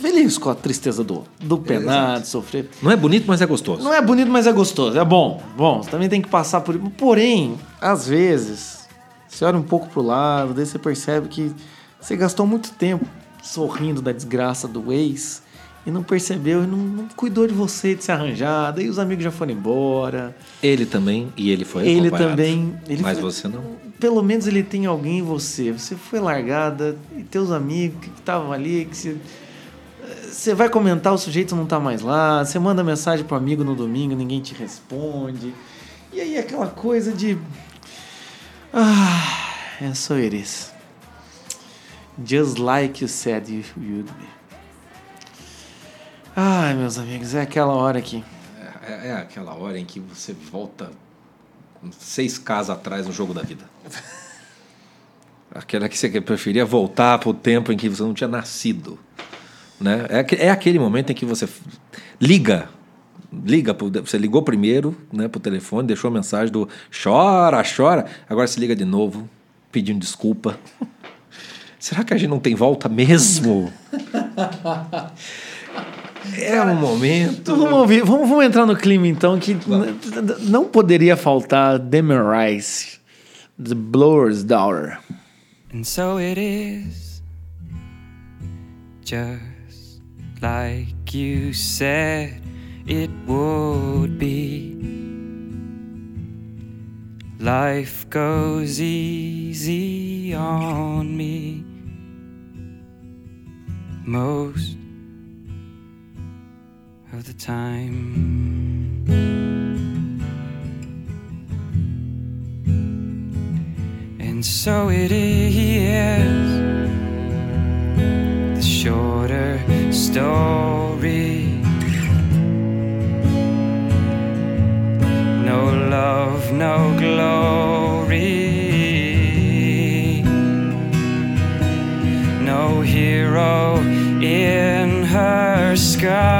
feliz com a tristeza do, do penado, sofrer. Não é bonito, mas é gostoso. Não é bonito, mas é gostoso. É bom. Bom, você também tem que passar por. Porém, às vezes, você olha um pouco pro lado, daí você percebe que você gastou muito tempo sorrindo da desgraça do ex e não percebeu e não, não cuidou de você, de se arranjar. Daí os amigos já foram embora. Ele também, e ele foi Ele também. Ele mas foi- você não. Pelo menos ele tem alguém em você. Você foi largada e teus amigos que estavam ali, que você. Você vai comentar, o sujeito não tá mais lá. Você manda mensagem pro amigo no domingo, ninguém te responde. E aí aquela coisa de. Ah, é só it is. Just like you said you would be. Ai, meus amigos, é aquela hora que. É, é aquela hora em que você volta seis casas atrás no jogo da vida. Aquela que você preferia voltar para o tempo em que você não tinha nascido. Né? É, é aquele momento em que você liga. Liga, pro- você ligou primeiro né, para o telefone, deixou a mensagem do chora, chora. Agora se liga de novo, pedindo desculpa. Será que a gente não tem volta mesmo? É um momento. Então vamos ouvir, vamos, vamos entrar no clima então, que não poderia faltar Demerize, The Blower's Daughter. And so it is, just like you said it would be. Life goes easy on me most of the time. And so it is the shorter story. No love, no glory. No hero in her sky.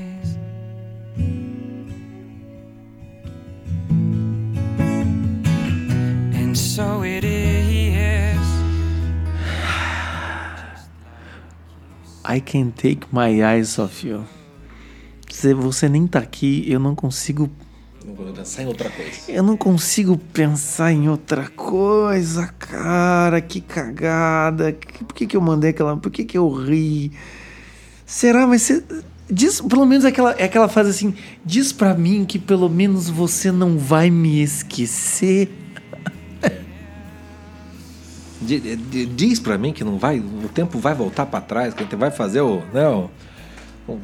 I Can't Take My Eyes Off You. Se você nem tá aqui, eu não consigo Não vou dançar em outra coisa. Eu não consigo pensar em outra coisa, cara. Que cagada. Por que, que eu mandei aquela. Por que, que eu ri? Será? Mas você. Diz, pelo menos aquela, é aquela frase assim: diz pra mim que pelo menos você não vai me esquecer. Di- di- Diz pra mim que não vai, o tempo vai voltar pra trás, que a gente vai fazer o, né, o,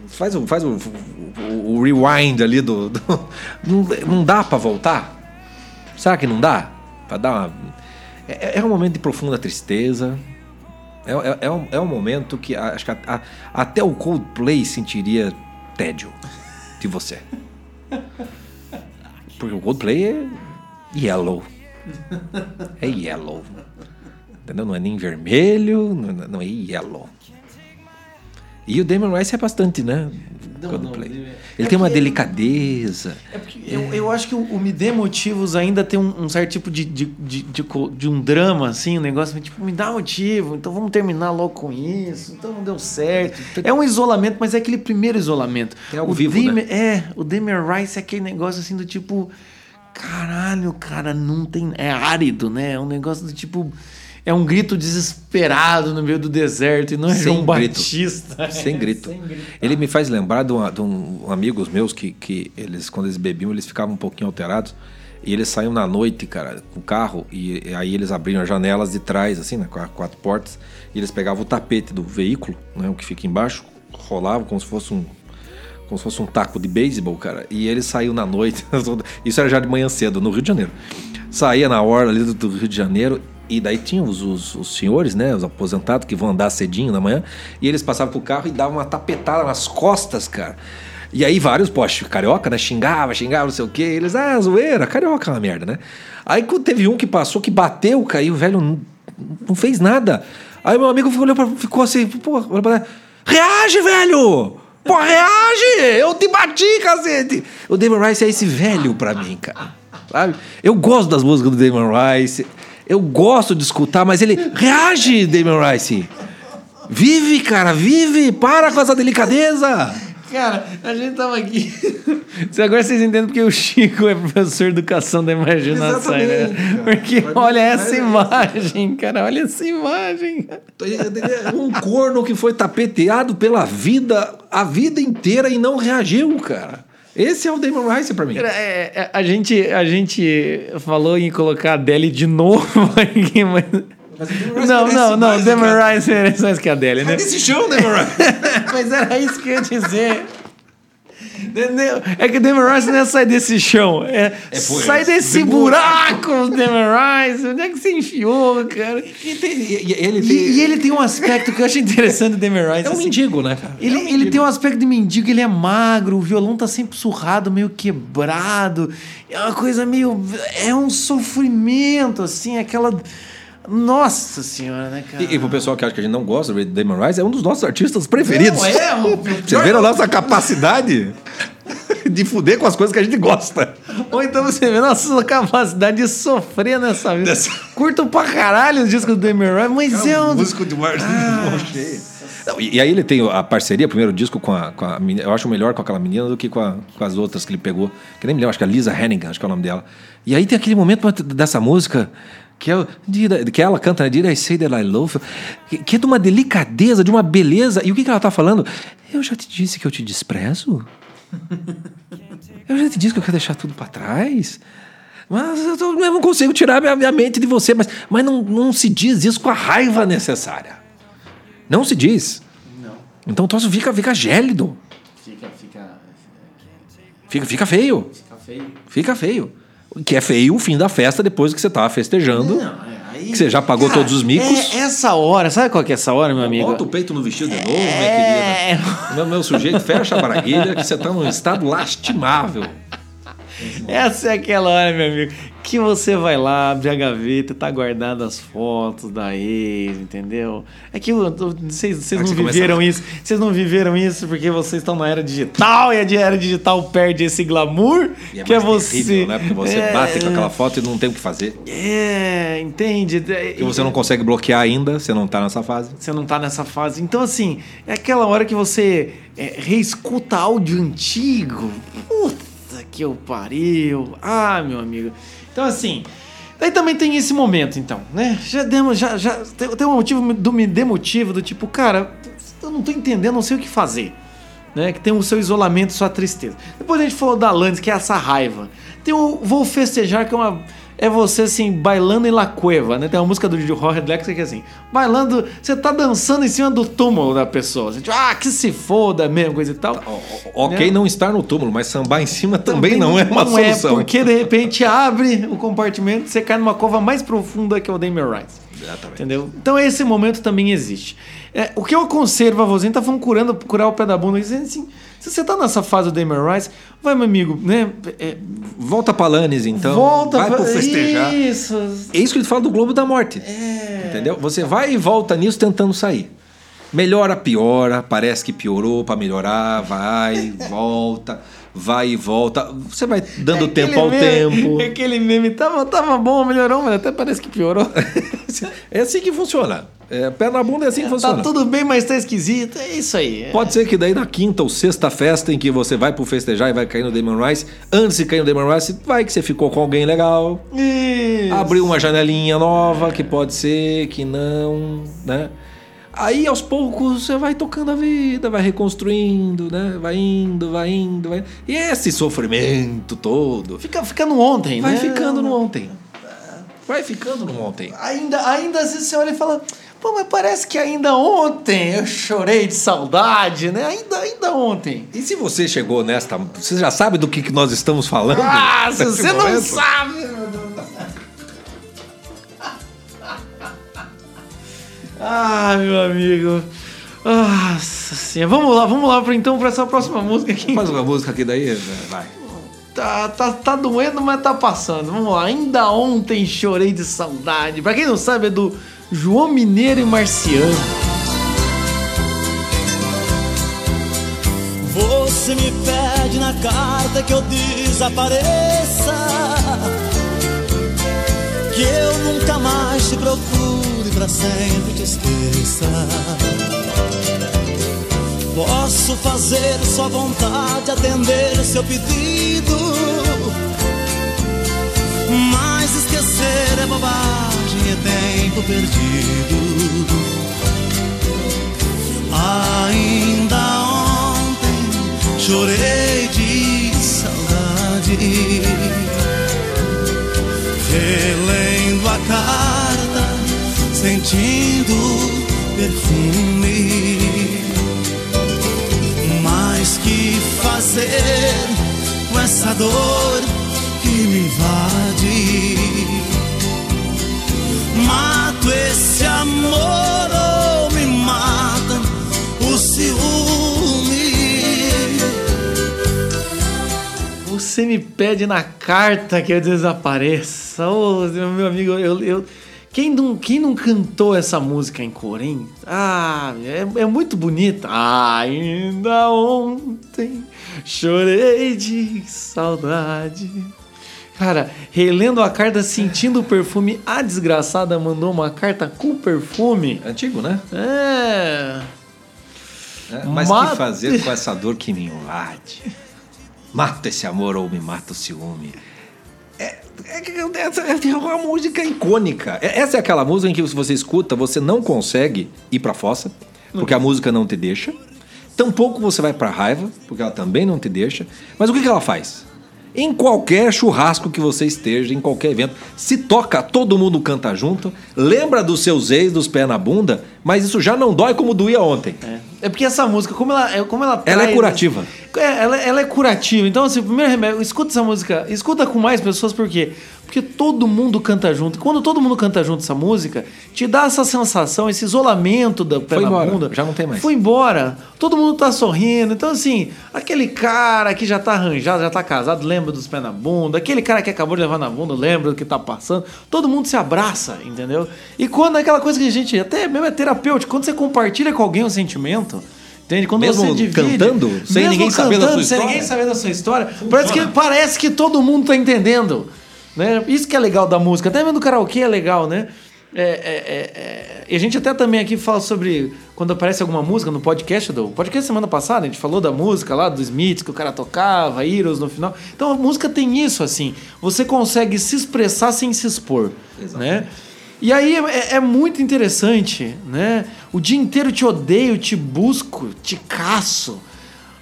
faz o, faz o, o- o rewind ali do, do- não, não dá pra voltar? Será que não dá? Pra dar uma, é, é um momento de profunda tristeza. É, é, é um, é um momento que acho que a- a- até o Coldplay sentiria tédio de você. Porque o Coldplay é yellow. É yellow. Entendeu? Não é nem vermelho, não, não é yellow. E o Damon Rice é bastante, né? Não, Coldplay. não, Ele é tem uma delicadeza. É porque eu, eu acho que o, o Me Dê Motivos ainda tem um, um certo tipo de, de, de, de, de um drama, assim, um negócio tipo, me dá motivo, então vamos terminar logo com isso, então não deu certo. É um isolamento, mas é aquele primeiro isolamento. É o vivo, Dame- né? É, o Demer Rice é aquele negócio assim do tipo, caralho, cara, não tem. É árido, né? É um negócio do tipo. É um grito desesperado no meio do deserto e não é Sem João grito. Batista. Sem grito. sem grito. Ele me faz lembrar de, uma- de um amigos meus que, que eles, quando eles bebiam, eles ficavam um pouquinho alterados. E eles saíam na noite, cara, com o carro, e, e aí eles abriam as janelas de trás, assim, né, com as quatro portas, e eles pegavam o tapete do veículo, né, o que fica embaixo, rolavam como se fosse um como se fosse um taco de beisebol, cara. E eles saíam na noite. Isso era já de manhã cedo, no Rio de Janeiro. Saía na hora ali do Rio de Janeiro. E daí tinha os, os, os senhores, né? Os aposentados que vão andar cedinho na manhã. E eles passavam com o carro e davam uma tapetada nas costas, cara. E aí vários, poxa, carioca, né? Xingava, xingava, não sei o quê. Eles, ah, zoeira, carioca é uma merda, né? Aí teve um que passou, que bateu, caiu, o velho não, não fez nada. Aí meu amigo pra, ficou assim, pô, reage, velho! Pô, reage! Eu te bati, cacete! O Damon Rice é esse velho pra mim, cara. Sabe? Eu gosto das músicas do Damon Rice. Eu gosto de escutar, mas ele. Reage, Damon Rice! Vive, cara, vive! Para com essa delicadeza! Cara, a gente tava aqui. Agora vocês entendem porque o Chico é professor de educação da imaginação, né? Porque olha essa imagem, cara. Olha essa imagem. Um corno que foi tapeteado pela vida a vida inteira e não reagiu, cara. Esse é o Damon Rice pra mim. É- é- a, gente, a gente falou em colocar a Adele de novo aqui, mas. Não, não, não. Demon Rice merece mais que a Adele, né? Esse show, Damon Rice. Mas era isso que eu ia dizer. É que o Demon Rice não é sair desse chão. É, por sai esse desse buraco, Demon Rice. Onde é que você enfiou, cara? E, tem- e- e ele E, tem. e ele tem um aspecto que eu acho interessante do Rice. é um assim. mendigo, né, cara? Ele, ele tem um aspecto de mendigo, ele é magro, o violão tá sempre surrado, meio quebrado. É uma coisa meio. É um sofrimento, assim, aquela. Nossa senhora, né, cara? E, e pro pessoal que acha que a gente não gosta do Damon Rice, é um dos nossos artistas preferidos. Não, é, o- Vocês viram a nossa capacidade de fuder com as coisas que a gente gosta. Ou então você vê nossa capacidade de sofrer nessa vida. Dessa- Curto pra caralho os discos do Damon Rice, mas é um. músico de mar. Não, e, e aí ele tem a parceria, o primeiro disco com a, com a menina, eu acho melhor com aquela menina do que com, a- com as outras que ele pegou. Que nem me lembro, acho que é a Lisa Hannigan, acho que é o nome dela. E aí tem aquele momento dessa música que, é, que ela canta, né? Did I say that I love you? Que, que é de uma delicadeza, de uma beleza. E o que, que ela tá falando? Eu já te disse que eu te desprezo? Eu já te disse que eu quero deixar tudo pra trás? Mas eu, tô- eu não consigo tirar minha, minha mente de você. Mas, mas não, não se diz isso com a raiva necessária. Não se diz. Não. Então o troço fica, fica gélido. Fica, fica. Fica, fica feio. Fica feio. Fica feio. Que é feio o fim da festa depois que você tava festejando. Não, é, aí. Que você já pagou todos os micos. É essa hora, sabe qual que é essa hora, meu amigo? Bota o peito no vestido de novo, É. minha querida. Meu, meu sujeito, fecha a braguilha que você tá num estado lastimável. Essa é aquela hora, meu amigo, que você vai lá, abre a gaveta, tá guardado as fotos da ex, entendeu? É que vocês vocês não começa viveram isso. Vocês não viveram isso porque vocês estão na era digital e a era digital perde esse glamour é que é você. terrível, né? Porque você É, bate com aquela foto e não tem o que fazer. É, entende? E você não consegue bloquear ainda, você não tá nessa fase. Você não tá nessa fase. Então, assim, é aquela hora que você é, reescuta áudio antigo. Puta que eu pariu. Ah, meu amigo. Então, assim. Daí também tem esse momento, então, né? Já demos, já, já tem, tem um motivo do me demotivo do tipo, cara, eu não tô entendendo, não sei o que fazer. Né? Que tem o seu isolamento, sua tristeza. Depois a gente falou da Alanis, que é essa raiva. Tem o Vou Festejar, que é uma. É você assim, bailando em La Cueva, né? Tem uma música do Jorge Lex que é assim, bailando, você tá dançando em cima do túmulo da pessoa. Você, tipo, ah, que se foda mesmo, coisa e tal. Ok, Né? não estar no túmulo, mas sambar em cima também, não é uma não solução. É porque de repente abre o compartimento e você cai numa cova mais profunda que é o Damien Rice. Exatamente. Entendeu? Então esse momento também existe. É, o que eu aconselho você, a gente tá falando curando, curar o pé da bunda, dizendo assim, se você tá nessa fase do Damien Rice, vai, meu amigo, né? é, Volta pra Lannis, então. volta vai pra... pro festejar. Isso. É isso que ele fala do Globo da Morte. É. Entendeu? Você vai e volta nisso tentando sair. Melhora, piora, parece que piorou pra melhorar, vai, volta, vai e volta. Você vai dando É tempo ao meme- tempo. Aquele meme tava, tava bom, melhorou, mas até parece que piorou. É assim que funciona. É, pé na bunda é assim que tá funciona. tudo bem, mas tá esquisito. É isso aí. É. Pode ser que daí na quinta ou sexta festa em que você vai pro festejar e vai cair no Damon Rice, antes de cair no Damon Rice, vai que você ficou com alguém legal, Isso. abriu uma janelinha nova, que pode ser, que não, né? Aí aos poucos você vai tocando a vida, vai reconstruindo, né? Vai indo, vai indo, vai. E esse sofrimento todo Fica, fica no ontem, vai né? ficando no ontem. Vai ficando no ontem. Ainda, ainda assim você olha e fala, pô, mas parece que ainda ontem eu chorei de saudade, né? Ainda, ainda ontem. E se você chegou nesta, você já sabe do que, que nós estamos falando? Ah, se você não momento? sabe, Ah, meu amigo. Nossa senhora. Vamos lá, vamos lá então para essa próxima música aqui. Faz uma música aqui daí, vai. Tá, tá, tá doendo, mas tá passando. Vamos lá. Ainda ontem chorei de saudade. Pra quem não sabe, é do João Mineiro e Marciano. Você me pede na carta que eu desapareça, que eu nunca mais te procure pra sempre te esqueça. Posso fazer sua vontade, atender seu pedido, mas esquecer é bobagem, é tempo perdido. Ainda ontem chorei de saudade, relendo a carta, sentindo perfume. Mas que fazer com essa dor que me invade? Mato esse amor ou me mata o ciúme? Você me pede na carta que eu desapareça. Ô, meu amigo, eu. eu- quem, não, quem não cantou essa música em cor, hein? Ah, é, é muito bonita. Ainda ontem chorei de saudade. Cara, relendo a carta, sentindo o perfume, a desgraçada mandou uma carta com perfume. Antigo, né? É. É, Mas Mata- que fazer com essa dor que me invade? Mata esse amor ou me mata o ciúme? É, é, uma música icônica. É- Essa é aquela música em que se você escuta, você não consegue ir pra fossa, porque a música não te deixa. Tampouco você vai pra raiva, porque ela também não te deixa. Mas o que, que ela faz? Em qualquer churrasco que você esteja, em qualquer evento, se toca, todo mundo canta junto, lembra dos seus ex, dos pés na bunda, mas isso já não dói como doía ontem. É. É porque essa música, como ela, é- como ela Ela é curativa. É, ela, ela é curativa. Então, assim, o primeiro remédio, escuta essa música, escuta com mais pessoas, por quê? Porque todo mundo canta junto. Quando todo mundo canta junto essa música, te dá essa sensação, esse isolamento da pé Foi na embora, bunda. já não tem mais. Foi embora. Todo mundo tá sorrindo. Então, assim, aquele cara que já tá arranjado, já tá casado, lembra dos pés na bunda. Aquele cara que acabou de levar na bunda, lembra do que tá passando. Todo mundo se abraça, entendeu? E quando é aquela coisa que a gente, até mesmo é terapêutico, quando você compartilha com alguém um sentimento. Entende? Quando Mesmo você divide, cantando, sem mesmo ninguém saber da sua sem história? ninguém saber da sua história, parece que, parece que todo mundo tá entendendo. Né? Isso que é legal da música. Até mesmo do karaokê é legal, né? É, é, é, é. E a gente até também aqui fala sobre quando aparece alguma música no podcast do podcast semana passada, a gente falou da música lá do Smiths que o cara tocava, Heroes no final. Então a música tem isso assim, você consegue se expressar sem se expor, né? E aí é, é muito interessante, né? O dia inteiro te odeio, te busco, te caço,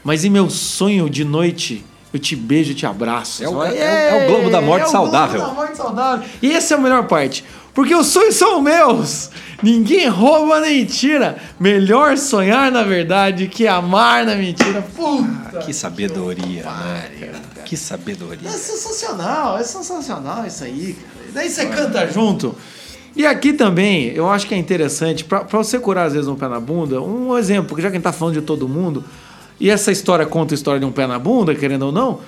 mas em meu sonho de noite eu te beijo e te abraço. É o- fala, é- é o Globo da Morte é o saudável." Globo da morte saudável. E essa é a melhor parte. Porque os sonhos são meus. Ninguém rouba nem tira. Melhor sonhar na verdade que amar na mentira. Puta. Que sabedoria, né? cara? Que sabedoria. É sensacional, é sensacional isso aí, cara. Daí você canta junto. E aqui também, eu acho que é interessante, pra você curar às vezes um pé na bunda, um exemplo, porque já que a gente tá falando de todo mundo, e essa história conta a história de um pé na bunda, querendo ou não,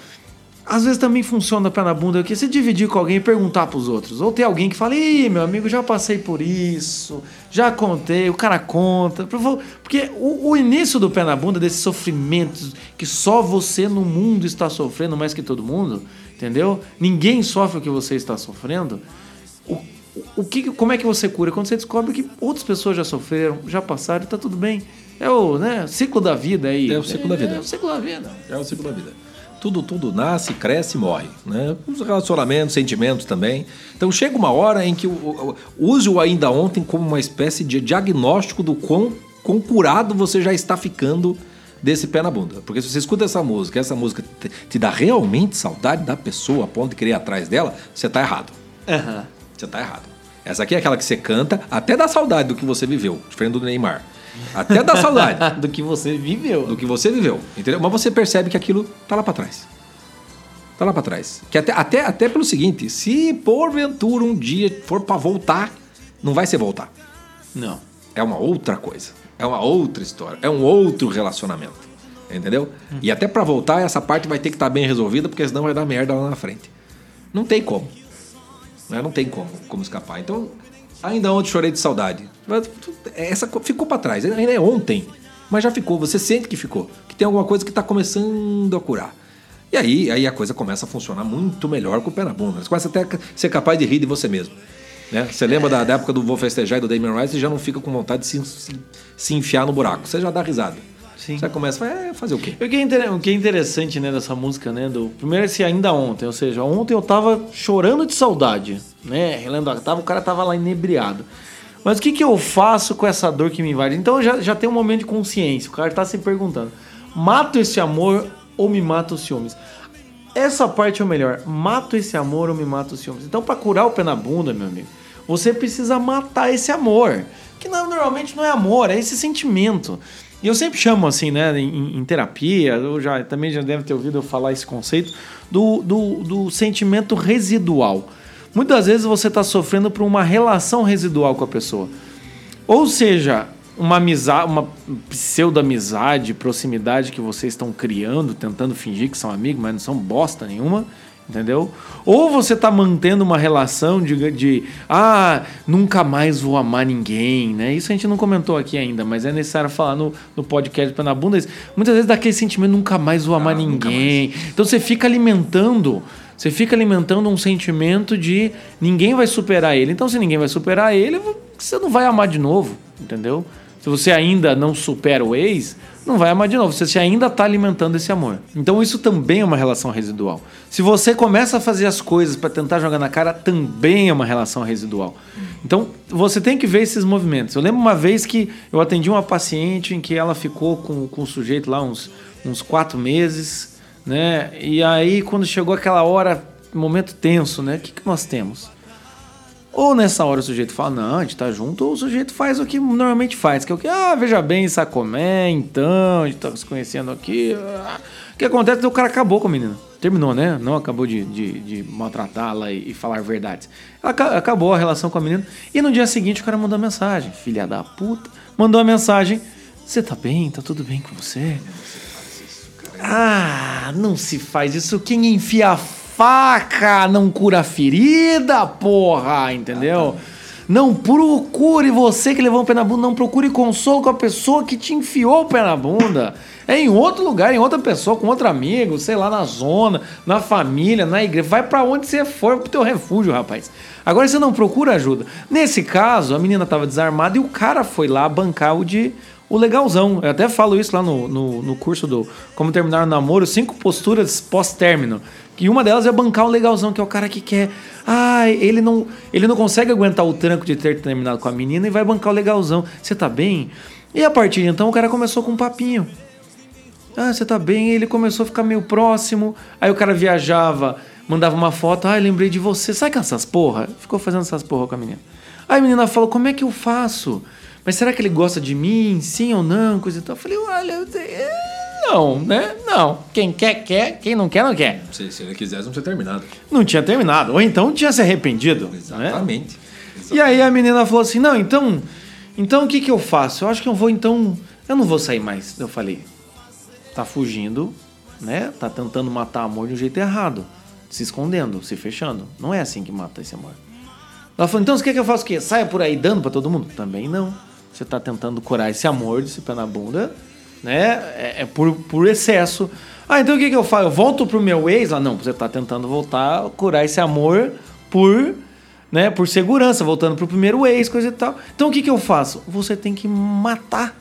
às vezes também funciona pé na bunda aqui, você dividir com alguém e perguntar pros outros. Ou ter alguém que fala, ih, meu amigo, já passei por isso, já contei, o cara conta. Porque o, o início do pé na bunda, desses sofrimentos que só você no mundo está sofrendo mais que todo mundo, entendeu? Ninguém sofre o que você está sofrendo. O, que, como é que você cura? Quando você descobre que outras pessoas já sofreram, já passaram, tá tudo bem. É o né, ciclo da vida aí. É o ciclo da vida. É o ciclo da vida. É o ciclo da vida. Tudo, tudo nasce, cresce e morre. Né? Os relacionamentos, sentimentos também. Então chega uma hora em que use o ainda ontem como uma espécie de diagnóstico do quão, quão curado você já está ficando desse pé na bunda. Porque se você escuta essa música, essa música te, te dá realmente saudade da pessoa a ponto de querer ir atrás dela, você está errado. Aham. Você tá errado. Essa aqui é aquela que você canta até dá saudade do que você viveu, diferente do Neymar. Até dá saudade do que você viveu. do que você viveu, entendeu? Mas você percebe que aquilo tá lá pra trás. Tá lá pra trás. Que até, até, até pelo seguinte, se porventura um dia for pra voltar, não vai ser voltar. Não. É uma outra coisa. É uma outra história. É um outro relacionamento. Entendeu? E até pra voltar, essa parte vai ter que estar bem resolvida, porque senão vai dar merda lá na frente. Não tem como. Né? Não tem como, como escapar. Então, ainda ontem chorei de saudade. Essa co- ficou pra trás. Ainda é ontem. Mas já ficou. Você sente que ficou. Que tem alguma coisa que tá começando a curar. E aí, aí a coisa começa a funcionar muito melhor com o pé na bunda. Você começa até a ser capaz de rir de você mesmo. Né? Você lembra da, da época do Vou Festejar e do Damien Rice e já não fica com vontade de se, se, se enfiar no buraco. Você já dá risada. Sim. Você começa a fazer o quê? O que, é o que é interessante, né, dessa música, né, do... Primeiro esse ainda ontem, ou seja, ontem eu tava chorando de saudade, né, relendo, tava, o cara tava lá inebriado. Mas o que que eu faço com essa dor que me invade? Então já, já tem um momento de consciência, o cara tá se perguntando, mato esse amor ou me mato os ciúmes? Essa parte é o melhor, mato esse amor ou me mato os ciúmes? Então pra curar o pé na bunda, meu amigo, você precisa matar esse amor, que não- normalmente não é amor, é esse sentimento. E eu sempre chamo assim, né, em, em terapia, eu já também já deve ter ouvido eu falar esse conceito do, do, do sentimento residual. Muitas vezes você está sofrendo por uma relação residual com a pessoa. Ou seja, uma amizade, uma pseudo-amizade, proximidade que vocês estão criando, tentando fingir que são amigos, mas não são bosta nenhuma, entendeu? Ou você está mantendo uma relação de, de ah, nunca mais vou amar ninguém, né? Isso a gente não comentou aqui ainda, mas é necessário falar no, no podcast Pé na Bunda. Muitas vezes dá aquele sentimento, nunca mais vou amar ninguém. Então você fica alimentando você fica alimentando um sentimento de ninguém vai superar ele. Então, se ninguém vai superar ele, você não vai amar de novo, entendeu? Se você ainda não supera o ex, não vai amar de novo. Você ainda está alimentando esse amor. Então, isso também é uma relação residual. Se você começa a fazer as coisas para tentar jogar na cara, também é uma relação residual. Então, você tem que ver esses movimentos. Eu lembro uma vez que eu atendi uma paciente em que ela ficou com, com o sujeito lá uns, uns quatro meses né? E aí, quando chegou aquela hora, momento tenso, né? O que, que nós temos? Ou nessa hora o sujeito fala, não, a gente tá junto, ou o sujeito faz o que normalmente faz, que é o que, ah, veja bem, Sacomé, então, a gente tá se conhecendo aqui. ah. O que acontece é que o cara acabou com a menina. Terminou, né? Não acabou de, de, de maltratá-la e, e falar verdades. Ela aca- acabou a relação com a menina. E no dia seguinte o cara mandou mensagem. Filha da puta. Mandou uma mensagem. Você tá bem? Tá tudo bem com você? Ah, não se faz isso. Quem enfia a faca não cura ferida, porra, entendeu? Não procure você que levou o pé na bunda, não procure consolo com a pessoa que te enfiou o pé na bunda. É em outro lugar, em outra pessoa, com outro amigo, sei lá, na zona, na família, na igreja. Vai pra onde você for pro teu refúgio, rapaz. Agora você não procura ajuda. Nesse caso, a menina tava desarmada e o cara foi lá bancar o de o legalzão. Eu até falo isso lá no, no, no curso do Como Terminar o Namoro, cinco posturas pós-término. Que uma delas é bancar o legalzão, que é o cara que quer. Ah, ele não, ele não consegue aguentar o tranco de ter terminado com a menina e vai bancar o legalzão. Você tá bem? E a partir de então o cara começou com um papinho. Ah, você tá bem? E ele começou a ficar meio próximo. Aí o cara viajava, mandava uma foto. Ah, lembrei de você. Sabe que essas porra? Ficou fazendo essas porra com a menina. Aí a menina falou: Como é que eu faço? Mas será que ele gosta de mim? Sim ou não? Coisa e tal. Eu falei: Olha, eu te- é, não, né? Não. Quem quer, quer. Quem não quer, não quer. Se, se ele quisesse, não tinha terminado. Não tinha terminado. Ou então tinha se arrependido. Né? Exatamente. E aí a menina falou assim: Não, então. Então o que, que eu faço? Eu acho que eu vou então. Eu não vou sair mais. Eu falei: Tá fugindo, né? Tá tentando matar amor de um jeito errado. Se escondendo, se fechando. Não é assim que mata esse amor. Ela falou: Então você quer que eu faça o quê? Saia por aí dando pra todo mundo? Também não. Você tá tentando curar esse amor desse pé na bunda, né? É, é por, por excesso. Ah, então o que, que eu faço? Eu volto pro meu ex? Ah, não, você tá tentando voltar curar esse amor por né, por segurança, voltando pro primeiro ex, coisa e tal. Então o que, que eu faço? Você tem que matar.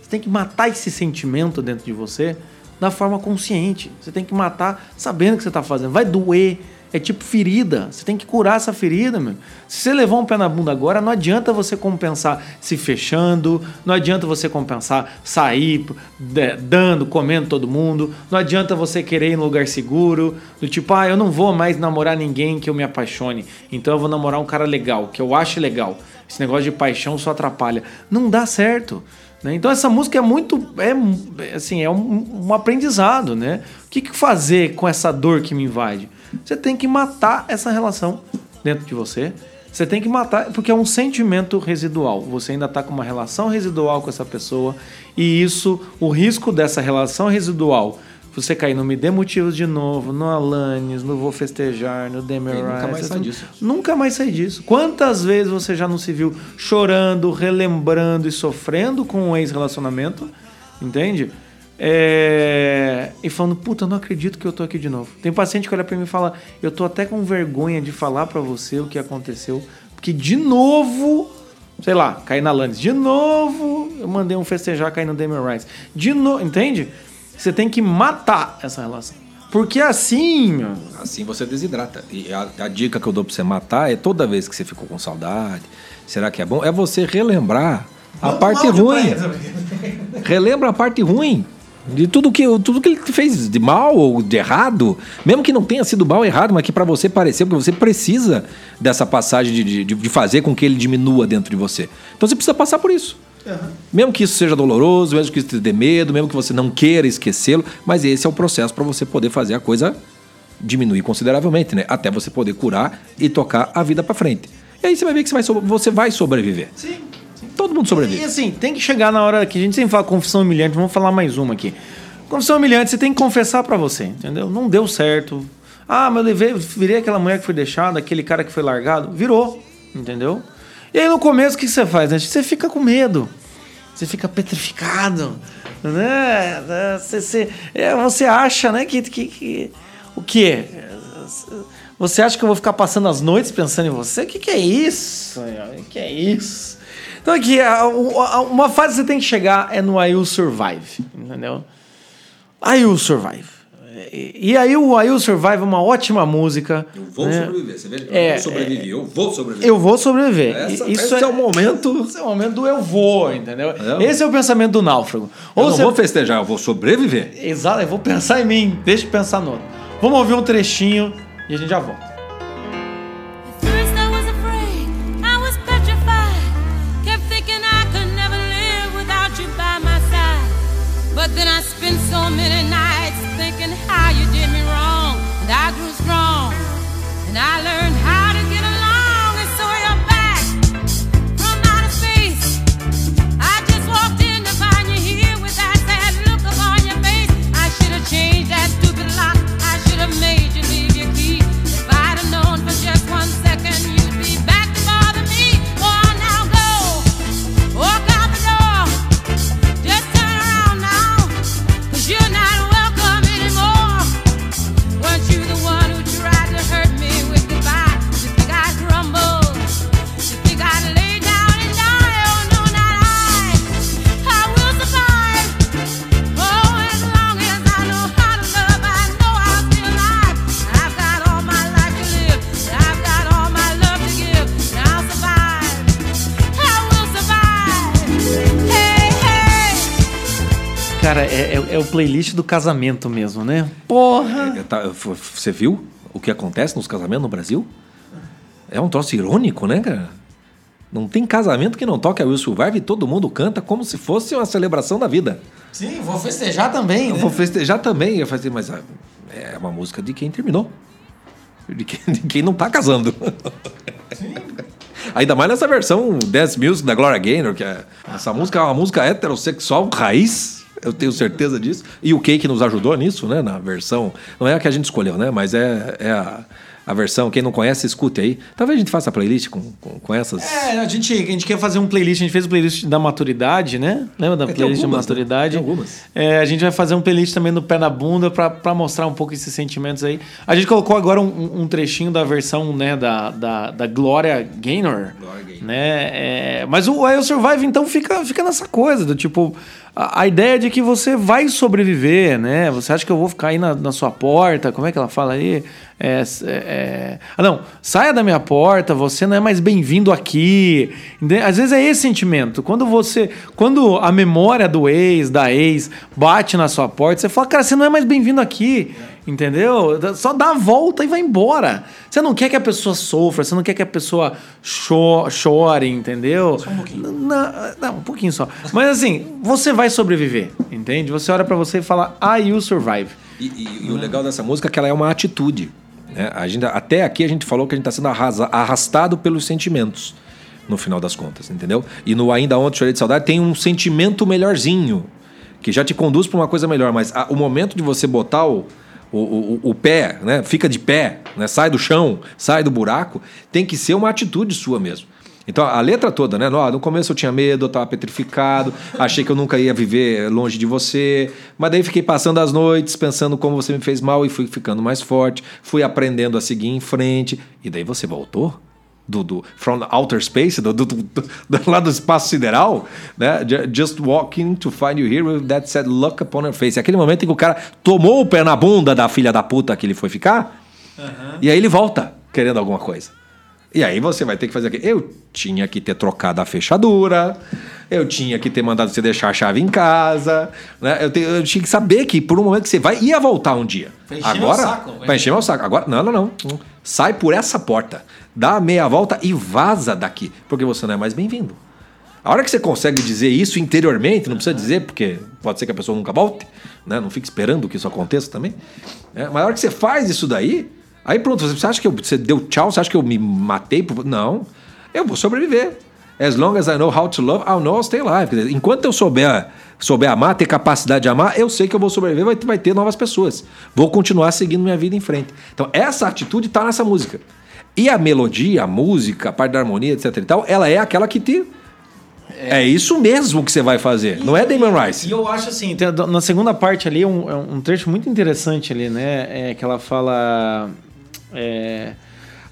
Você tem que matar esse sentimento dentro de você da forma consciente. Você tem que matar sabendo o que você tá fazendo. Vai doer. É tipo ferida. Você tem que curar essa ferida, meu. Se você levar um pé na bunda agora, não adianta você compensar se fechando, não adianta você compensar sair, de- dando, comendo todo mundo, não adianta você querer ir em lugar seguro, do tipo, ah, eu não vou mais namorar ninguém que eu me apaixone, então eu vou namorar um cara legal, que eu ache legal. Esse negócio de paixão só atrapalha. Não dá certo. né? Então essa música é muito, é assim, é um, um aprendizado, né? O que, que fazer com essa dor que me invade? Você tem que matar essa relação dentro de você. Você tem que matar, porque é um sentimento residual. Você ainda está com uma relação residual com essa pessoa e isso, o risco dessa relação residual, você cair no Me Dê Motivos de novo, no Alanis, no Vou Festejar, no Demerize, nunca mais sai disso. Nunca mais sai disso. Quantas vezes você já não se viu chorando, relembrando e sofrendo com um ex-relacionamento, entende? É, E falando, puta, eu não acredito que eu tô aqui de novo. Tem paciente que olha pra mim e fala, eu tô até com vergonha de falar pra você o que aconteceu, porque de novo, sei lá, caí na Alanis. De novo, eu mandei um festejar cair no Damien Rice. De novo, entende? Você tem que matar essa relação. Porque assim, Assim você desidrata. E a, a dica que eu dou pra você matar é toda vez que você ficou com saudade, será que é bom? É você relembrar a parte ruim. Relembra a parte ruim. De tudo que, tudo que ele fez de mal ou de errado, mesmo que não tenha sido mal ou errado, mas que pra você pareceu, porque você precisa dessa passagem de, de, de fazer com que ele diminua dentro de você. Então você precisa passar por isso. Mesmo que isso seja doloroso, mesmo que isso te dê medo, mesmo que você não queira esquecê-lo, mas esse é o processo para você poder fazer a coisa diminuir consideravelmente, né? Até você poder curar e tocar a vida para frente. E aí você vai ver que você vai, você vai sobreviver. Sim. Todo mundo E sobrevive. assim, tem que chegar na hora que a gente sempre fala confissão humilhante, vamos falar mais uma aqui. Confissão humilhante, você tem que confessar pra você, entendeu? Não deu certo. Ah, mas eu levei, virei aquela mulher que foi deixada, aquele cara que foi largado. Virou, entendeu? E aí no começo o que você faz? né? Você fica com medo. Você fica petrificado. Né? Você, você, é, você acha, né, que, que, que- O quê? Você acha que eu vou ficar passando as noites pensando em você? O que, que é isso? O que é isso? Então aqui, a- a- uma fase que você tem que chegar é no I Will Survive, entendeu? I Will Survive. E, e aí o I Will Survive é uma ótima música. né? Você vê? É, eu vou sobreviver. Eu vou sobreviver. Essa- Isso esse é o momento- Esse é o momento do eu vou, entendeu? É. Esse é o pensamento do náufrago. Eu não você- vou festejar, eu vou sobreviver. Exato, eu vou pensar em mim, deixa eu pensar no outro. Vamos ouvir um trechinho e a gente já volta. Playlist do casamento mesmo, né? Porra! É, tá, f- Você viu o que acontece nos casamentos no Brasil? É um troço irônico, né, cara? Não tem casamento que não toque a Will Survive e todo mundo canta como se fosse uma celebração da vida. Sim, vou festejar também, Eu né? vou festejar também. Eu falei, mas ah, é uma música de quem terminou. De quem, de quem não tá casando. Ainda mais nessa versão Dance Music da Gloria Gaynor, que é, essa música é uma música heterossexual raiz, eu tenho certeza disso. E o Cake nos ajudou nisso, né? Na versão. Não é a que a gente escolheu, né? Mas é, é a, a versão. Quem não conhece, escute aí. Talvez a gente faça a playlist com, com, com essas. É, a gente, a gente quer fazer um playlist, a gente fez o playlist da maturidade, né? Lembra da tem playlist algumas, da né? maturidade? Tem algumas. É, a gente vai fazer um playlist também no pé na bunda pra mostrar um pouco esses sentimentos aí. A gente colocou agora um, um trechinho da versão, né, da, da, da Gloria Gaynor. Né? É, mas o Will Survive, então, fica, fica nessa coisa do tipo. A, ideia de que você vai sobreviver, né? Você acha que eu vou ficar aí na, na sua porta? Como é que ela fala aí? É, é, é- Ah, não. Saia da minha porta, você não é mais bem-vindo aqui. Às vezes é esse sentimento. Quando você. Quando a memória do ex, da ex, bate na sua porta, você fala, cara, você não é mais bem-vindo aqui. Entendeu? Só dá a volta e vai embora. Você não quer que a pessoa sofra, você não quer que a pessoa cho chore, entendeu? Só um pouquinho. Não, não, um pouquinho só. Mas assim, você vai sobreviver, entende? Você olha pra você e fala, I will survive. E, e- e o legal dessa música é que ela é uma atitude. Né? A gente, até aqui a gente falou que a gente está sendo arrastado pelos sentimentos, no final das contas, entendeu? E no Ainda Ontem Chorei de Saudade tem um sentimento melhorzinho, que já te conduz para uma coisa melhor. Mas a- o momento de você botar o, o, o, o pé, né? fica de pé, né? sai do chão, sai do buraco, tem que ser uma atitude sua mesmo. Então a letra toda, né? No, no começo eu tinha medo, eu tava petrificado, achei que eu nunca ia viver longe de você, mas daí fiquei passando as noites pensando como você me fez mal e fui ficando mais forte, fui aprendendo a seguir em frente, e daí você voltou? Do, do from outer space, do, do, do, do- lá do espaço sideral, né? Ju- Just walking to find you here with that said look upon her face. Aquele momento em que o cara tomou o pé na bunda da filha da puta que ele foi ficar, e aí ele volta querendo alguma coisa. E aí você vai ter que fazer aqui. Eu tinha que ter trocado a fechadura, eu tinha que ter mandado você deixar a chave em casa, né? Eu, te- eu tinha que saber que por um momento que você vai ia voltar um dia. Pra encher meu Agora, saco. vai encher meu saco. Agora, não, não, não. Sai por essa porta, dá a meia volta e vaza daqui, porque você não é mais bem-vindo. A hora que você consegue dizer isso interiormente, não precisa dizer, porque pode ser que a pessoa nunca volte, né? Não fique esperando que isso aconteça também. né? Mas a hora que você faz isso daí, aí pronto, você acha que eu- você deu tchau, você acha que eu me matei? por- Não, eu vou sobreviver. As long as I know how to love, I'll know I'll stay alive. Dizer, enquanto eu souber, souber amar, ter capacidade de amar, eu sei que eu vou sobreviver, vai, vai ter novas pessoas. Vou continuar seguindo minha vida em frente. Então, essa atitude está nessa música. E a melodia, a música, a parte da harmonia, etc e tal, ela é aquela que te. É, isso mesmo que você vai fazer. Não é Damon E Rice. eu acho assim, na segunda parte ali, um, é um trecho muito interessante ali, né? É que ela fala. É,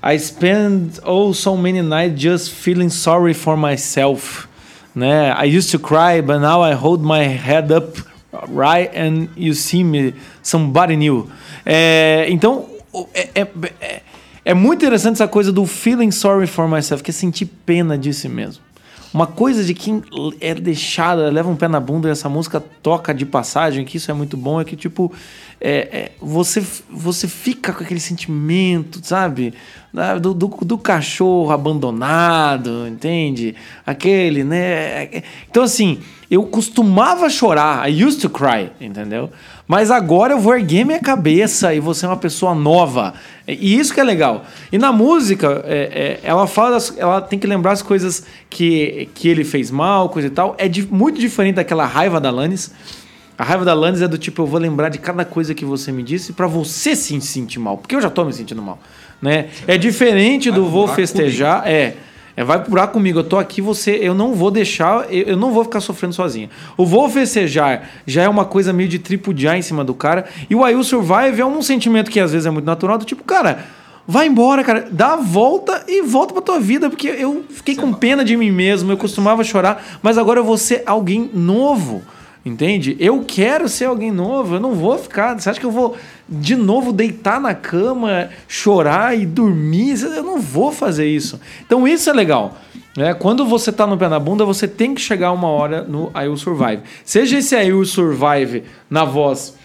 I spend oh so many nights just feeling sorry for myself. Né? I used to cry, but now I hold my head up right and you see me, somebody new. É, então, é, é, é, é muito interessante essa coisa do feeling sorry for myself, que é sentir pena de si mesmo. Uma coisa de quem é deixada, leva um pé na bunda e essa música toca de passagem, que isso é muito bom, é que, tipo, é, é, você, você fica com aquele sentimento, sabe? Do, do, do cachorro abandonado, entende? Aquele, né? Então, assim, eu costumava chorar, I used to cry, entendeu? Mas agora eu vou erguer minha cabeça e vou ser uma pessoa nova. E isso que é legal. E na música, é, é, ela fala, das- ela tem que lembrar as coisas que, que ele fez mal, coisa e tal. É di- muito diferente daquela raiva da Lannis. A raiva da Lannis é do tipo, eu vou lembrar de cada coisa que você me disse pra você se sentir mal. Porque eu já tô me sentindo mal. Né? É diferente do vou festejar. É. É, vai procurar comigo, eu tô aqui, você, eu não vou deixar, eu, eu não vou ficar sofrendo sozinha. O vou festejar já é uma coisa meio de tripudiar em cima do cara, e o I Will Survive é um sentimento que às vezes é muito natural, do tipo, cara, vai embora, cara, dá a volta e volta pra tua vida, porque eu fiquei com pena de mim mesmo, eu costumava chorar, mas agora eu vou ser alguém novo. Entende? Eu quero ser alguém novo, eu não vou ficar. Você acha que eu vou de novo deitar na cama, chorar e dormir? Eu não vou fazer isso. Então isso é legal. Né? Quando você tá no pé na bunda, você tem que chegar uma hora no I Will Survive. Seja esse I Will Survive na voz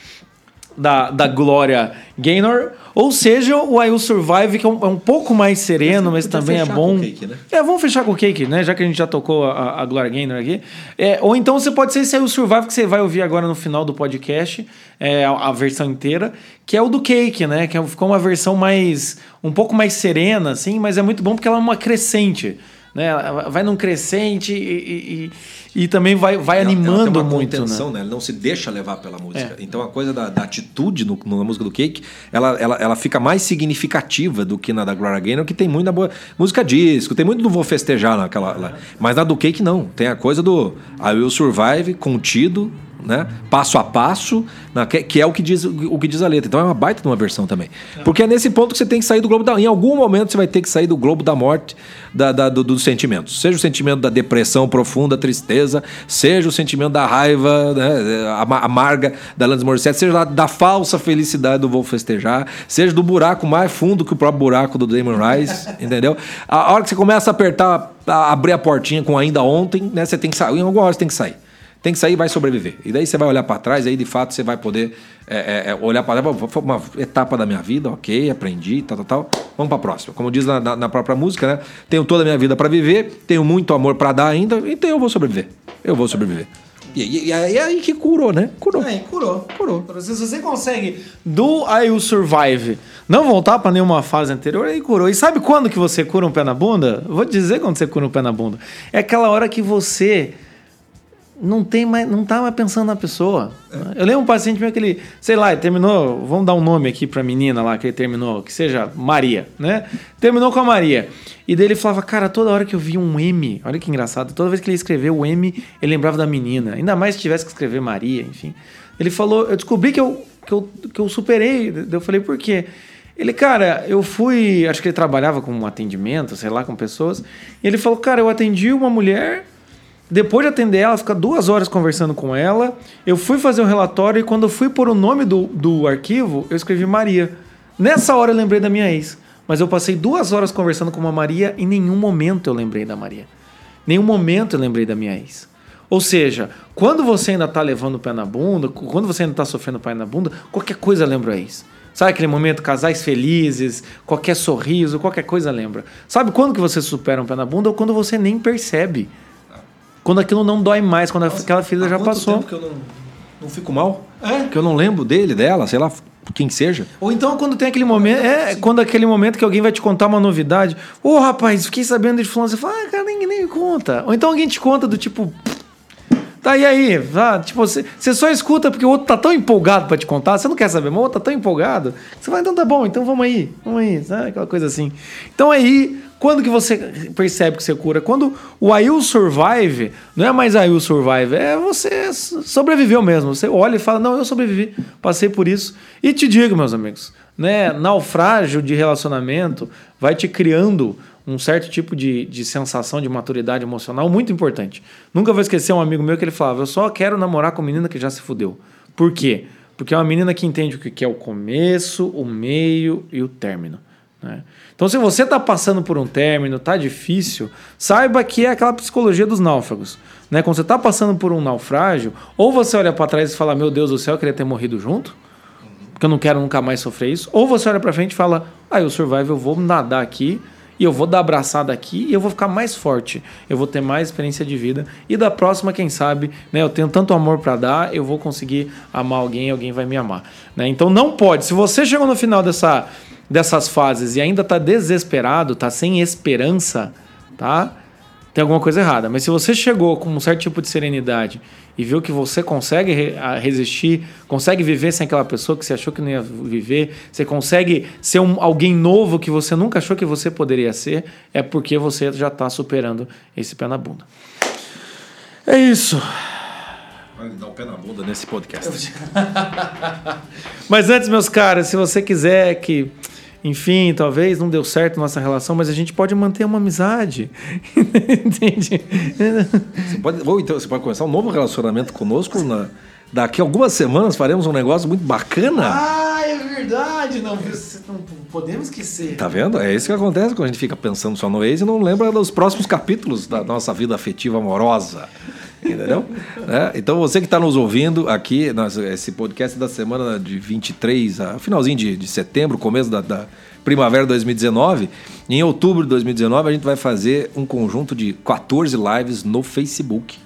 da, da Glória Gaynor, ou seja, o I Will Survive, que é um, é um pouco mais sereno, mas também é bom. com o Cake, né? É, vamos fechar com o Cake, né? Já que a gente já tocou a, a Gloria Gaynor aqui. É, ou então você pode ser esse aí o Survive que você vai ouvir agora no final do podcast, é, a, a versão inteira, que é o do Cake, né? Que é- ficou uma versão mais. um pouco mais serena, assim, mas é muito bom porque ela é uma crescente. Né? Ela vai num crescente e, e, e- também vai, vai Ela- ela animando tem uma muito. contenção, Né? né? Ele não se deixa levar pela música. É. Então a coisa da, da atitude no, na música do Cake, ela, ela, ela fica mais significativa do que na da Gloria Gaynor, que tem muita boa música disco, tem muito do Vou Festejar naquela. lá. Mas na do Cake não. Tem a coisa do I Will Survive, contido, né? Passo a passo, na- que, que é o que, diz, o que diz a letra. Então é uma baita de uma versão também. Porque é nesse ponto que você tem que sair do globo da. Em algum momento você vai ter que sair do globo da morte, da, da- do- dos sentimentos. Seja o sentimento da depressão profunda, tristeza, seja o sentimento da raiva né, ama- amarga da Alanis Morissette, seja da, da falsa felicidade do Vou Festejar, seja do buraco mais fundo que o próprio buraco do Damon Rice, entendeu? A a hora que você começa a apertar, a abrir a portinha com ainda ontem, né, você tem que sair. Em alguma hora você tem que sair. Tem que sair e vai sobreviver. E daí você vai olhar para trás, aí de fato você vai poder é, é, é, olhar para trás. Foi uma etapa da minha vida, ok, aprendi, tal, tal, tal. Vamos para a próxima. Como diz na, na- na própria música, né? Tenho toda a minha vida para viver, tenho muito amor para dar ainda, então eu vou sobreviver. Eu vou sobreviver. E, e, e aí, que curou, né? Curou. Aí, curou, curou. Se você consegue do I Will Survive não voltar pra nenhuma fase anterior, aí curou. E sabe quando que você cura um pé na bunda? Vou te dizer quando você cura um pé na bunda. É aquela hora que você não tem mais, não tá mais pensando na pessoa. Eu lembro um paciente meu que ele, sei lá, ele terminou, vamos dar um nome aqui pra menina lá que ele terminou, que seja Maria, né? Terminou com a Maria. E daí ele falava, cara, toda hora que eu via um M, olha que engraçado, toda vez que ele escreveu o M, ele lembrava da menina. Ainda mais se tivesse que escrever Maria, enfim. Ele falou, eu descobri que eu, que eu, que eu superei. Eu falei, por quê? Ele, cara, eu fui. Acho que ele trabalhava com atendimento, sei lá, com pessoas. E ele falou, cara, eu atendi uma mulher. Depois de atender ela, ficar duas horas conversando com ela. Eu fui fazer um relatório e quando eu fui pôr o nome do, do arquivo, eu escrevi Maria. Nessa hora eu lembrei da minha ex. Mas eu passei duas horas conversando com uma Maria e em nenhum momento eu lembrei da Maria. Nenhum momento eu lembrei da minha ex. Ou seja, quando você ainda tá levando o pé na bunda, quando você ainda tá sofrendo o pé na bunda, qualquer coisa lembra a ex. Sabe aquele momento, casais felizes, qualquer sorriso, qualquer coisa lembra. Sabe quando que você supera um pé na bunda ou quando você nem percebe? Quando aquilo não dói mais, quando aquela ferida já passou. tempo que eu não, não fico mal? É? Que eu não lembro dele, dela, sei lá, quem seja. Ou então quando tem aquele momento, é quando aquele momento que alguém vai te contar uma novidade. Ô rapaz, fiquei sabendo de fulano, você fala, ah, cara, ninguém nem me conta. Ou então alguém te conta do tipo. Tá, e aí? Ah, tipo, você, você só escuta porque o outro tá tão empolgado pra te contar, você não quer saber, mas o outro tá tão empolgado. Você vai, então tá bom, então vamos aí, vamos aí, sabe? Aquela coisa assim. Então aí, quando que você percebe que você cura? Quando o I Will Survive, não é mais I Will Survive, é você sobreviveu mesmo. Você olha e fala, não, eu sobrevivi, passei por isso. E te digo, meus amigos, né, naufrágio de relacionamento vai te criando um certo tipo de, de sensação de maturidade emocional muito importante. Nunca vou esquecer um amigo meu que ele falava: Eu só quero namorar com menina que já se fudeu. Por quê? Porque é uma menina que entende o que é o começo, o meio e o término. Né? Então, se você está passando por um término, tá difícil, saiba que é aquela psicologia dos náufragos. Né? Quando você está passando por um naufrágio, ou você olha para trás e fala: Meu Deus do céu, eu queria ter morrido junto, porque eu não quero nunca mais sofrer isso, ou você olha para frente e fala: Ah, eu survive, eu vou nadar aqui e eu vou dar abraçada aqui e eu vou ficar mais forte. Eu vou ter mais experiência de vida. E da próxima, quem sabe, né? Eu tenho tanto amor para dar, eu vou conseguir amar alguém, alguém vai me amar. Né? Então não pode. Se você chegou no final dessa, dessas fases e ainda tá desesperado, tá sem esperança, tá? Tem alguma coisa errada. Mas se você chegou com um certo tipo de serenidade e viu que você consegue resistir, consegue viver sem aquela pessoa que você achou que não ia viver, você consegue ser um, alguém novo que você nunca achou que você poderia ser, é porque você já está superando esse pé na bunda. É isso. Vai dar o pé na bunda nesse podcast. Mas antes, meus caras, se você quiser que, enfim, talvez não deu certo nossa relação, mas a gente pode manter uma amizade. Entende? Você pode, ou então você pode começar um novo relacionamento conosco. Na, daqui a algumas semanas faremos um negócio muito bacana. Ah, é verdade. Não, não podemos esquecer. Tá vendo? É isso que acontece quando a gente fica pensando só no ex e não lembra dos próximos capítulos da nossa vida afetiva amorosa. Entendeu? É, Então você que está nos ouvindo aqui, nós- esse podcast da semana de 23, a finalzinho de, de setembro, começo da, da primavera de 2019, em outubro de 2019 a gente vai fazer um conjunto de 14 lives no Facebook.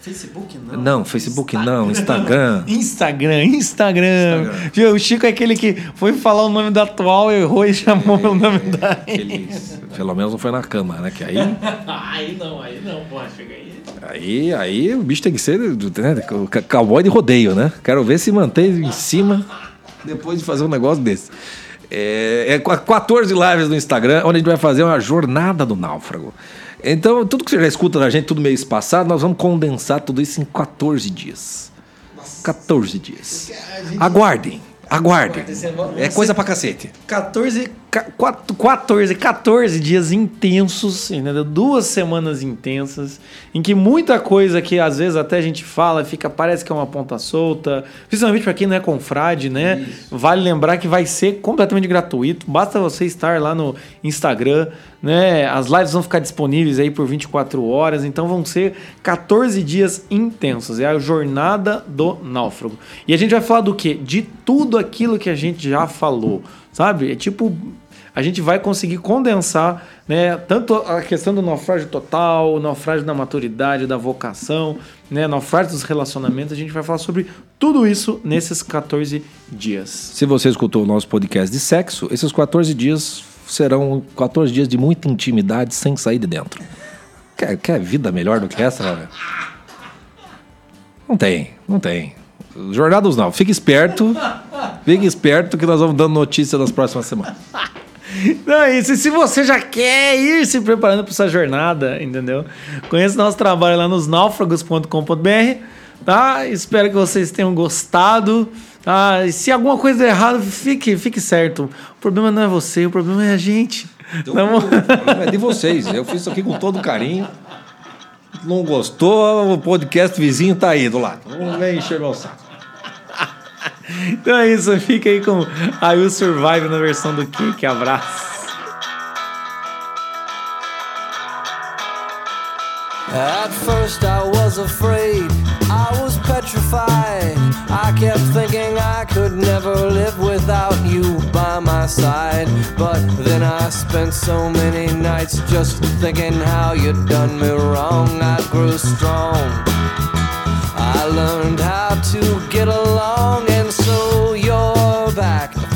Facebook não. Não, Facebook não, Instagram. Instagram, Instagram. Viu, O Chico é aquele que foi falar o nome da atual, errou e chamou o nome da. Aquele- pelo menos não foi na cama, né? Que aí aí não, aí não, pô, chega aí. Aí, aí o bicho tem que ser né, cowboy de rodeio, né? Quero ver se mantém em cima depois de fazer um negócio desse. É, é qu- 14 lives no Instagram, onde a gente vai fazer uma jornada do náufrago. Então, tudo que você já escuta da gente, tudo meio espaçado, nós vamos condensar tudo isso em 14 dias. 14 dias. Aguardem, aguardem. É coisa pra cacete. 14, ca- quatro- 14, 14 dias intensos, entendeu? Duas semanas intensas, em que muita coisa que às vezes até a gente fala, fica, parece que é uma ponta solta, principalmente para quem não é confrade, né? Vale lembrar que vai ser completamente gratuito, basta você estar lá no Instagram, né? As lives vão ficar disponíveis aí por 24 horas, então vão ser 14 dias intensos, é a jornada do náufrago. E a gente vai falar do quê? De tudo aquilo que a gente já falou, sabe? É tipo a gente vai conseguir condensar, né, tanto a questão do naufrágio total, o naufrágio da maturidade, da vocação, né, naufrágio dos relacionamentos, a gente vai falar sobre tudo isso nesses 14 dias. Se você escutou o nosso podcast de sexo, esses 14 dias serão 14 dias de muita intimidade sem sair de dentro. Quer, quer vida melhor do que essa, cara? Não tem, não tem. Jornadas não. Fique esperto. Fique esperto que nós vamos dando notícia nas próximas semanas. Não, é isso. E se você já quer ir se preparando para essa jornada, entendeu? Conheça nosso trabalho lá nos náufragos.com.br, tá? Espero que vocês tenham gostado. Tá? E se alguma coisa der errado, fique, fique certo. O problema não é você, o problema é a gente. Tá bom? O problema é de vocês. Eu fiz isso aqui com todo carinho. Não gostou, o podcast vizinho tá aí do lado. Não vem encher meu saco. Então é isso, fica aí com a You Survive na versão do. Abraço. At first I was afraid, I was petrified. I kept thinking I could never live without you by my side. But then I spent so many nights just thinking how you'd done me wrong. I grew strong. I learned how to get along,